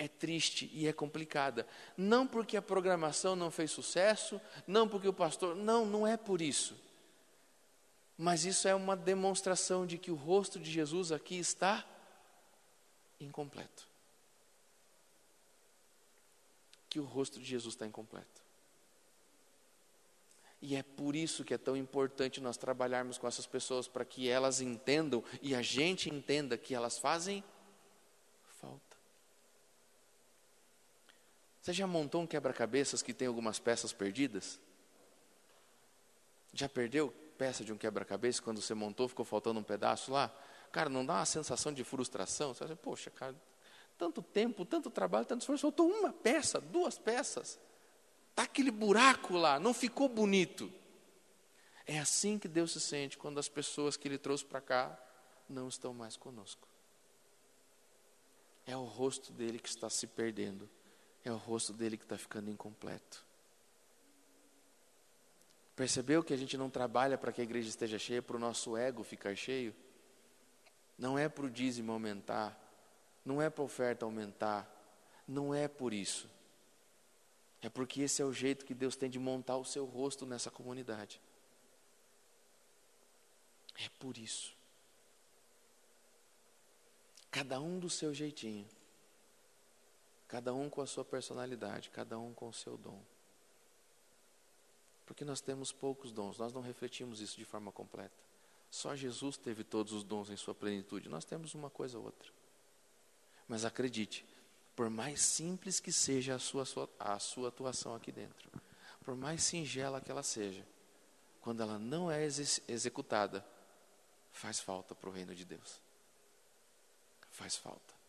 é triste e é complicada. Não porque a programação não fez sucesso, não porque o pastor. Não, não é por isso. Mas isso é uma demonstração de que o rosto de Jesus aqui está incompleto. Que o rosto de Jesus está incompleto. E é por isso que é tão importante nós trabalharmos com essas pessoas para que elas entendam e a gente entenda que elas fazem falta. Você já montou um quebra-cabeças que tem algumas peças perdidas? Já perdeu peça de um quebra-cabeça, quando você montou, ficou faltando um pedaço lá, cara, não dá uma sensação de frustração? Você diz, poxa, cara, tanto tempo, tanto trabalho, tanto esforço, faltou uma peça, duas peças. Está aquele buraco lá, não ficou bonito. É assim que Deus se sente quando as pessoas que Ele trouxe para cá não estão mais conosco. É o rosto dele que está se perdendo, é o rosto dele que está ficando incompleto. Percebeu que a gente não trabalha para que a igreja esteja cheia, para o nosso ego ficar cheio? Não é para o dízimo aumentar, não é para a oferta aumentar, não é por isso. É porque esse é o jeito que Deus tem de montar o seu rosto nessa comunidade. É por isso. Cada um do seu jeitinho. Cada um com a sua personalidade, cada um com o seu dom. Porque nós temos poucos dons, nós não refletimos isso de forma completa. Só Jesus teve todos os dons em sua plenitude, nós temos uma coisa ou outra. Mas acredite, por mais simples que seja a sua, a sua atuação aqui dentro, por mais singela que ela seja, quando ela não é ex executada, faz falta para o reino de Deus. Faz falta.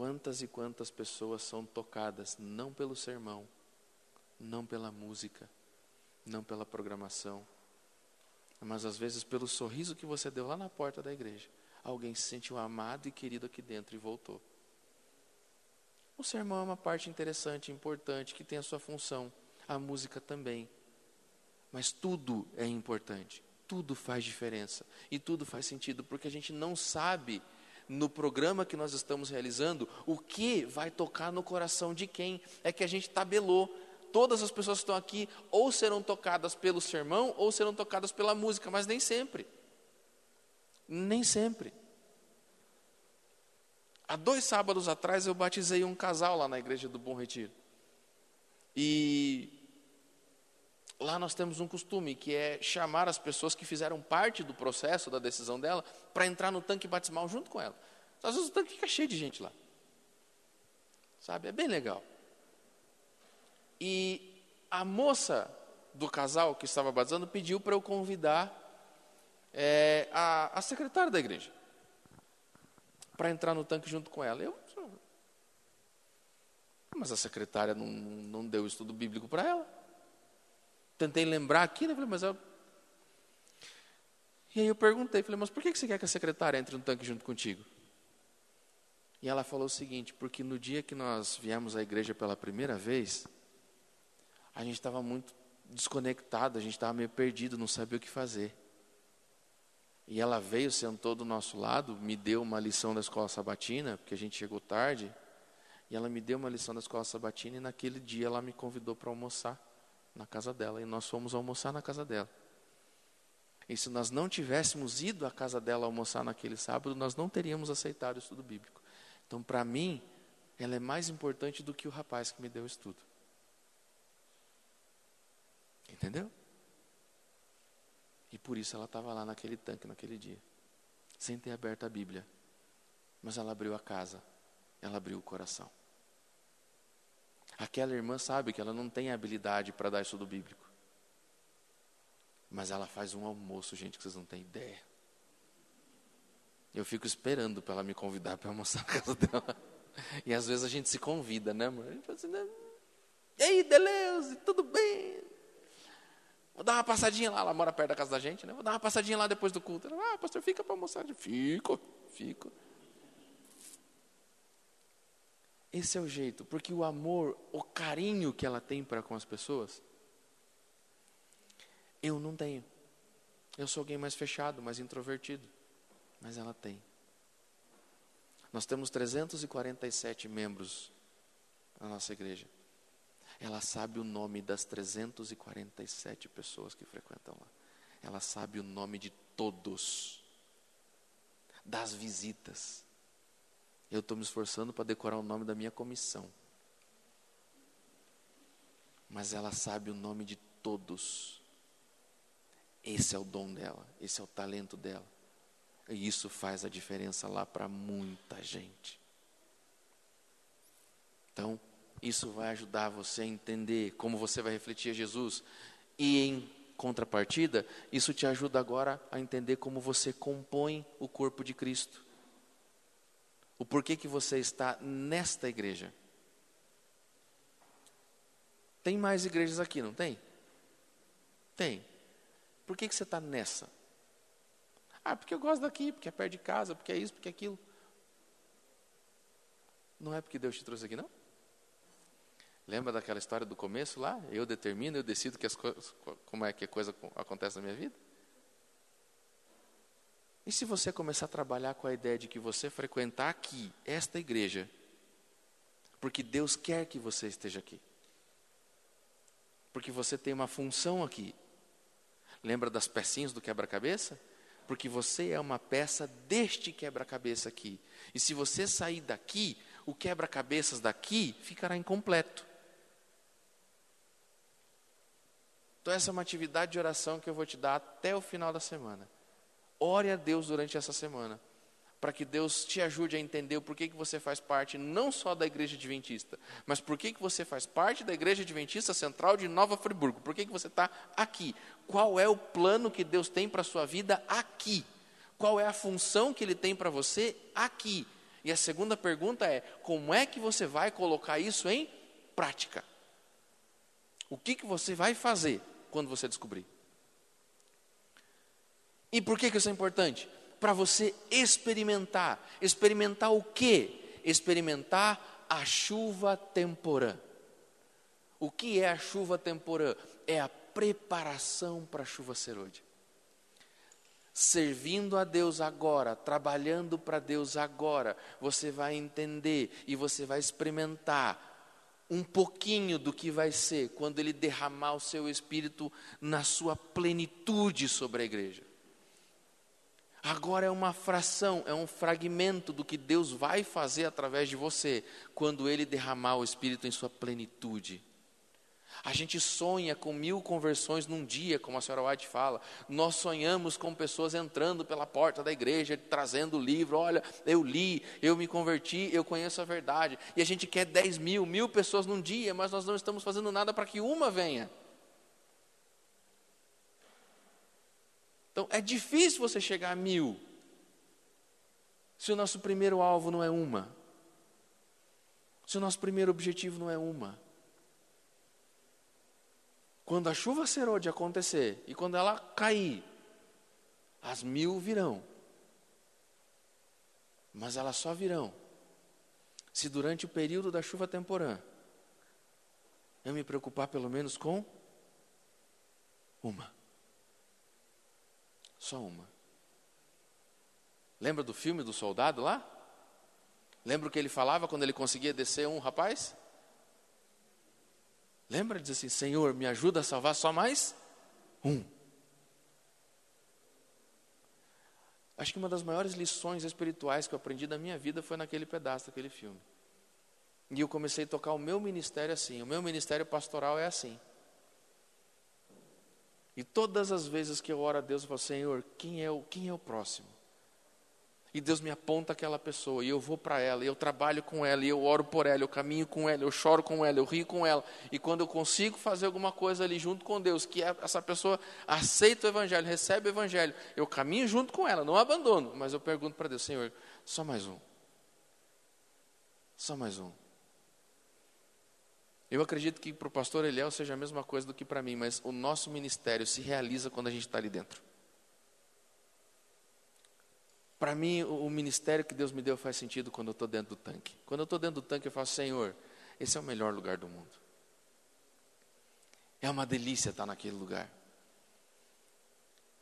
Quantas e quantas pessoas são tocadas não pelo sermão, não pela música, não pela programação, mas às vezes pelo sorriso que você deu lá na porta da igreja. Alguém se sentiu amado e querido aqui dentro e voltou. O sermão é uma parte interessante, importante, que tem a sua função. A música também. Mas tudo é importante. Tudo faz diferença. E tudo faz sentido, porque a gente não sabe no programa que nós estamos realizando o que vai tocar no coração de quem. É que a gente tabelou todas as pessoas que estão aqui ou serão tocadas pelo sermão ou serão tocadas pela música, mas nem sempre. Nem sempre. Há dois sábados atrás eu batizei um casal lá na igreja do Bom Retiro. E lá nós temos um costume que é chamar as pessoas que fizeram parte do processo da decisão dela para entrar no tanque batismal junto com ela. Às vezes o tanque fica cheio de gente lá. Sabe? É bem legal. E a moça do casal que estava batizando pediu para eu convidar é, a, a secretária da igreja para entrar no tanque junto com ela. Eu, mas a secretária não, não deu estudo bíblico para ela. Tentei lembrar aqui, né? Falei, mas eu... E aí eu perguntei, falei, mas por que você quer que a secretária entre no tanque junto contigo? E ela falou o seguinte, porque no dia que nós viemos à igreja pela primeira vez, a gente estava muito desconectado, a gente estava meio perdido, não sabia o que fazer. E ela veio, sentou do nosso lado, me deu uma lição da escola sabatina, porque a gente chegou tarde. E ela me deu uma lição da escola sabatina e naquele dia ela me convidou para almoçar na casa dela. E nós fomos almoçar na casa dela. E se nós não tivéssemos ido à casa dela almoçar naquele sábado, nós não teríamos aceitado o estudo bíblico. Então, para mim, ela é mais importante do que o rapaz que me deu o estudo. Entendeu? E por isso ela estava lá naquele tanque naquele dia, sem ter aberto a Bíblia. Mas ela abriu a casa, ela abriu o coração. Aquela irmã sabe que ela não tem habilidade para dar estudo bíblico. Mas ela faz um almoço, gente, que vocês não têm ideia. Eu fico esperando para ela me convidar para almoçar na casa dela. E às vezes a gente se convida, né, amor? A gente fala assim, né? E aí, Deleuze, tudo bem? Vou dar uma passadinha lá, ela mora perto da casa da gente, né? Vou dar uma passadinha lá depois do culto. Ela, ah, pastor, fica para almoçar. Fico, fico. Esse é o jeito, porque o amor, o carinho que ela tem para com as pessoas, eu não tenho. Eu sou alguém mais fechado, mais introvertido, mas ela tem. Nós temos 347 membros na nossa igreja ela sabe o nome das 347 pessoas que frequentam lá. Ela sabe o nome de todos, das visitas. Eu estou me esforçando para decorar o nome da minha comissão. Mas ela sabe o nome de todos. Esse é o dom dela, esse é o talento dela. E isso faz a diferença lá para muita gente. Então, isso vai ajudar você a entender como você vai refletir a Jesus. E em contrapartida, isso te ajuda agora a entender como você compõe o corpo de Cristo. O porquê que você está nesta igreja. Tem mais igrejas aqui, não tem? Tem. Por que, que você está nessa? Ah, porque eu gosto daqui, porque é perto de casa, porque é isso, porque é aquilo. Não é porque Deus te trouxe aqui, não? Lembra daquela história do começo lá? Eu determino, eu decido que as coisas, como é que a coisa acontece na minha vida? E se você começar a trabalhar com a ideia de que você frequentar aqui, esta igreja, Porque Deus quer que você esteja aqui. Porque você tem uma função aqui. Lembra das pecinhas do quebra-cabeça? Porque você é uma peça deste quebra-cabeça aqui. E se você sair daqui, o quebra-cabeças daqui ficará incompleto. Então, essa é uma atividade de oração que eu vou te dar até o final da semana. Ore a Deus durante essa semana, para que Deus te ajude a entender o porquê que você faz parte não só da Igreja Adventista, mas por que você faz parte da Igreja Adventista Central de Nova Friburgo. Por que você está aqui? Qual é o plano que Deus tem para a sua vida aqui? Qual é a função que Ele tem para você aqui? E a segunda pergunta é: como é que você vai colocar isso em prática? O que, que você vai fazer quando você descobrir? E por que, que isso é importante? Para você experimentar. Experimentar o quê? Experimentar a chuva temporã. O que é a chuva temporã? É a preparação para a chuva serôdia. Servindo a Deus agora, trabalhando para Deus agora, você vai entender e você vai experimentar um pouquinho do que vai ser quando Ele derramar o seu Espírito na sua plenitude sobre a igreja. Agora é uma fração, é um fragmento do que Deus vai fazer através de você quando Ele derramar o Espírito em sua plenitude. A gente sonha com mil conversões num dia, como a senhora White fala. Nós sonhamos com pessoas entrando pela porta da igreja, trazendo o livro. Olha, eu li, eu me converti, eu conheço a verdade. E a gente quer dez mil, mil pessoas num dia, mas nós não estamos fazendo nada para que uma venha. Então é difícil você chegar a mil, se o nosso primeiro alvo não é uma, se o nosso primeiro objetivo não é uma. Quando a chuva serode acontecer e quando ela cair, as mil virão. Mas elas só virão se durante o período da chuva temporã eu me preocupar pelo menos com uma. Só uma. Lembra do filme do soldado lá? Lembra o que ele falava quando ele conseguia descer um rapaz? Lembra? Diz assim: Senhor, me ajuda a salvar só mais um. Acho que uma das maiores lições espirituais que eu aprendi da minha vida foi naquele pedaço daquele filme. E eu comecei a tocar o meu ministério assim. O meu ministério pastoral é assim. E todas as vezes que eu oro a Deus, eu falo, Senhor, quem é o, quem é o próximo? E Deus me aponta aquela pessoa, e eu vou para ela, e eu trabalho com ela, e eu oro por ela, eu caminho com ela, eu choro com ela, eu rio com ela. E quando eu consigo fazer alguma coisa ali junto com Deus, que é, essa pessoa aceita o Evangelho, recebe o Evangelho, eu caminho junto com ela, não abandono, mas eu pergunto para Deus, Senhor, só mais um. Só mais um. Eu acredito que para o pastor Eliel seja a mesma coisa do que para mim, mas o nosso ministério se realiza quando a gente está ali dentro. Para mim, o, ministério que Deus me deu faz sentido quando eu estou dentro do tanque. Quando eu estou dentro do tanque, eu falo, Senhor, esse é o melhor lugar do mundo. É uma delícia estar naquele lugar.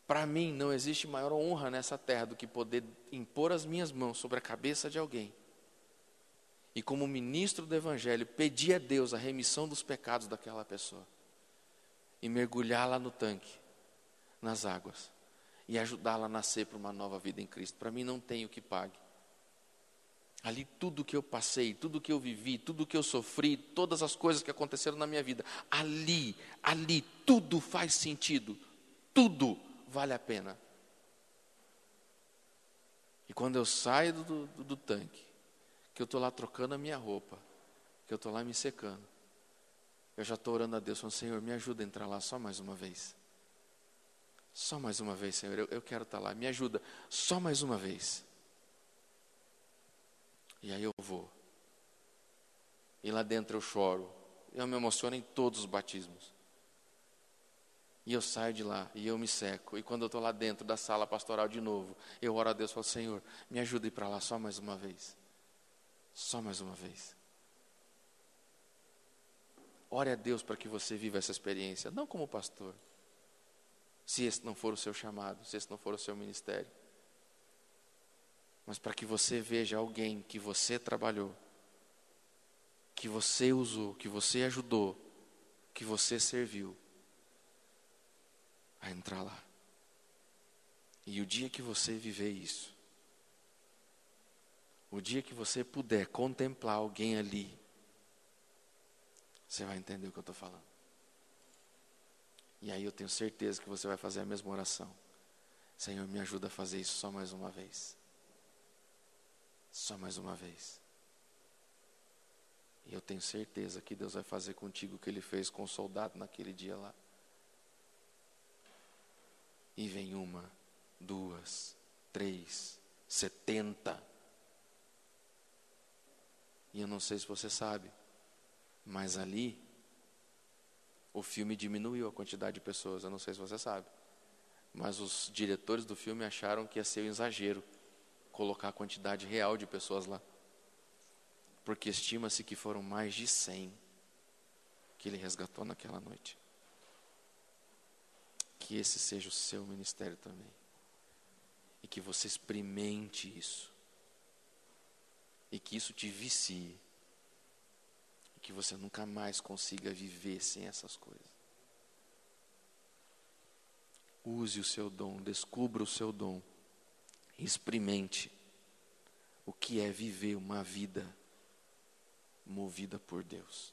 Para mim, não existe maior honra nessa terra do que poder impor as minhas mãos sobre a cabeça de alguém e, como ministro do Evangelho, pedir a Deus a remissão dos pecados daquela pessoa e mergulhar lá no tanque, nas águas e ajudá-la a nascer para uma nova vida em Cristo. Para mim não tem o que pague. Ali tudo que eu passei, tudo que eu vivi, tudo que eu sofri, todas as coisas que aconteceram na minha vida, ali, ali, tudo faz sentido, tudo vale a pena. E quando eu saio do, do, do tanque, que eu estou lá trocando a minha roupa, que eu estou lá me secando, eu já estou orando a Deus, falando, Senhor, me ajuda a entrar lá só mais uma vez. Só mais uma vez, Senhor, eu, eu quero estar lá. Me ajuda, só mais uma vez. E aí eu vou. E lá dentro eu choro. Eu me emociono em todos os batismos. E eu saio de lá e eu me seco. E quando eu estou lá dentro da sala pastoral de novo, eu oro a Deus e falo: Senhor, me ajuda a ir para lá só mais uma vez. Só mais uma vez. Ore a Deus para que você viva essa experiência, não como pastor, se esse não for o seu chamado, se esse não for o seu ministério. Mas para que você veja alguém que você trabalhou, que você usou, que você ajudou, que você serviu a entrar lá. E o dia que você viver isso, o dia que você puder contemplar alguém ali, você vai entender o que eu estou falando. E aí eu tenho certeza que você vai fazer a mesma oração. Senhor, me ajuda a fazer isso só mais uma vez. Só mais uma vez. E eu tenho certeza que Deus vai fazer contigo o que Ele fez com o soldado naquele dia lá. E vem uma, duas, três, setenta. E eu não sei se você sabe, mas ali o filme diminuiu a quantidade de pessoas, eu não sei se você sabe. Mas os diretores do filme acharam que ia ser um exagero colocar a quantidade real de pessoas lá. Porque estima-se que foram mais de 100 que ele resgatou naquela noite. Que esse seja o seu ministério também. E que você experimente isso. E que isso te vicie. E que você nunca mais consiga viver sem essas coisas. Use o seu dom, descubra o seu dom, experimente o que é viver uma vida movida por Deus.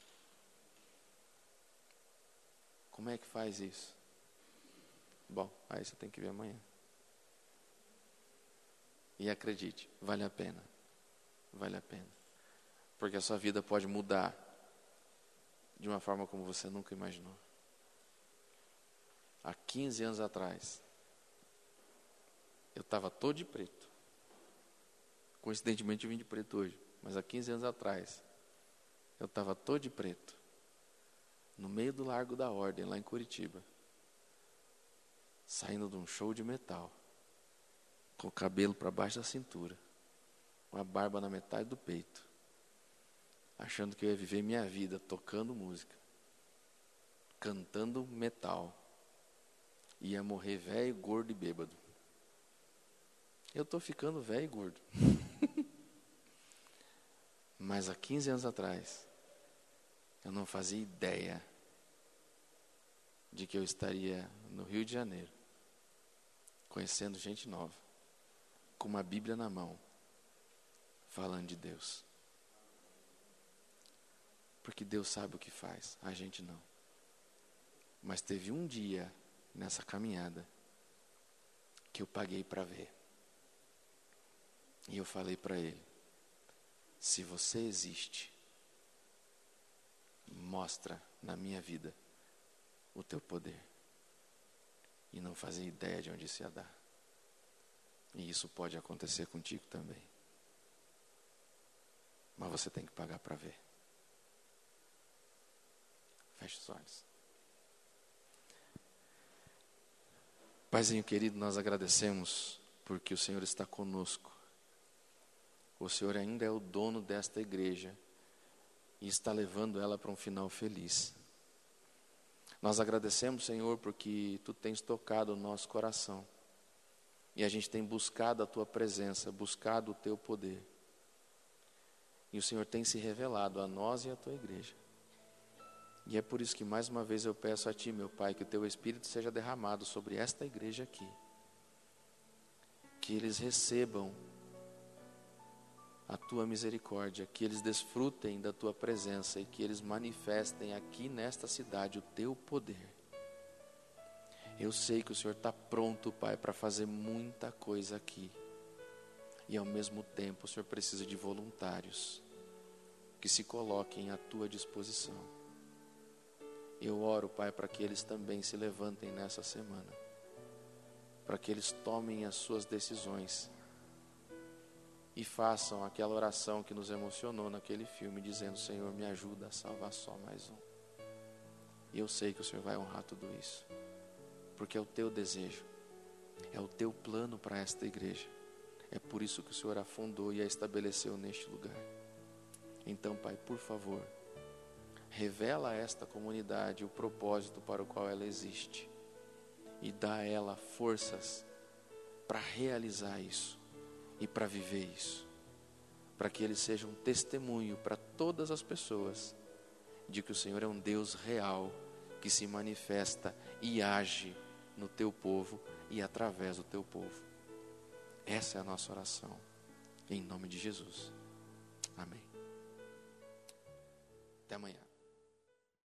Como é que faz isso? Bom, aí você tem que ver amanhã. E acredite, vale a pena. Vale a pena. Porque a sua vida pode mudar de uma forma como você nunca imaginou há 15 anos atrás, eu estava todo de preto. Coincidentemente eu vim de preto hoje, mas há 15 anos atrás, eu estava todo de preto, no meio do Largo da Ordem, lá em Curitiba, saindo de um show de metal, com o cabelo para baixo da cintura, com a barba na metade do peito, achando que eu ia viver minha vida tocando música, cantando metal ia morrer velho, gordo e bêbado. Eu estou ficando velho e gordo. Mas há 15 anos atrás, eu não fazia ideia de que eu estaria no Rio de Janeiro, conhecendo gente nova, com uma Bíblia na mão, falando de Deus. Porque Deus sabe o que faz, a gente não. Mas teve um dia nessa caminhada que eu paguei para ver. E eu falei para ele: se você existe, mostra na minha vida o teu poder. E não fazia ideia de onde isso ia dar. E isso pode acontecer contigo também. Mas você tem que pagar para ver. Feche os olhos. Paizinho querido, nós agradecemos porque o Senhor está conosco. O Senhor ainda é o dono desta igreja e está levando ela para um final feliz. Nós agradecemos, Senhor, porque tu tens tocado o nosso coração e a gente tem buscado a tua presença, buscado o teu poder. E o Senhor tem se revelado a nós e à tua igreja. E é por isso que mais uma vez eu peço a Ti, meu Pai, que o Teu Espírito seja derramado sobre esta igreja aqui. Que eles recebam a Tua misericórdia, que eles desfrutem da Tua presença e que eles manifestem aqui nesta cidade o Teu poder. Eu sei que o Senhor está pronto, Pai, para fazer muita coisa aqui. E ao mesmo tempo o Senhor precisa de voluntários que se coloquem à tua disposição. Eu oro, Pai, para que eles também se levantem nessa semana, para que eles tomem as suas decisões e façam aquela oração que nos emocionou naquele filme, dizendo: Senhor, me ajuda a salvar só mais um. E eu sei que o Senhor vai honrar tudo isso, porque é o teu desejo, é o teu plano para esta igreja. É por isso que o Senhor a fundou e a estabeleceu neste lugar. Então, Pai, por favor, Revela a esta comunidade o propósito para o qual ela existe e dá a ela forças para realizar isso e para viver isso. para que ele seja um testemunho para todas as pessoas de que o Senhor é um Deus real que se manifesta e age no teu povo e através do teu povo. Essa é a nossa oração. Em nome de Jesus. Amém. Até amanhã.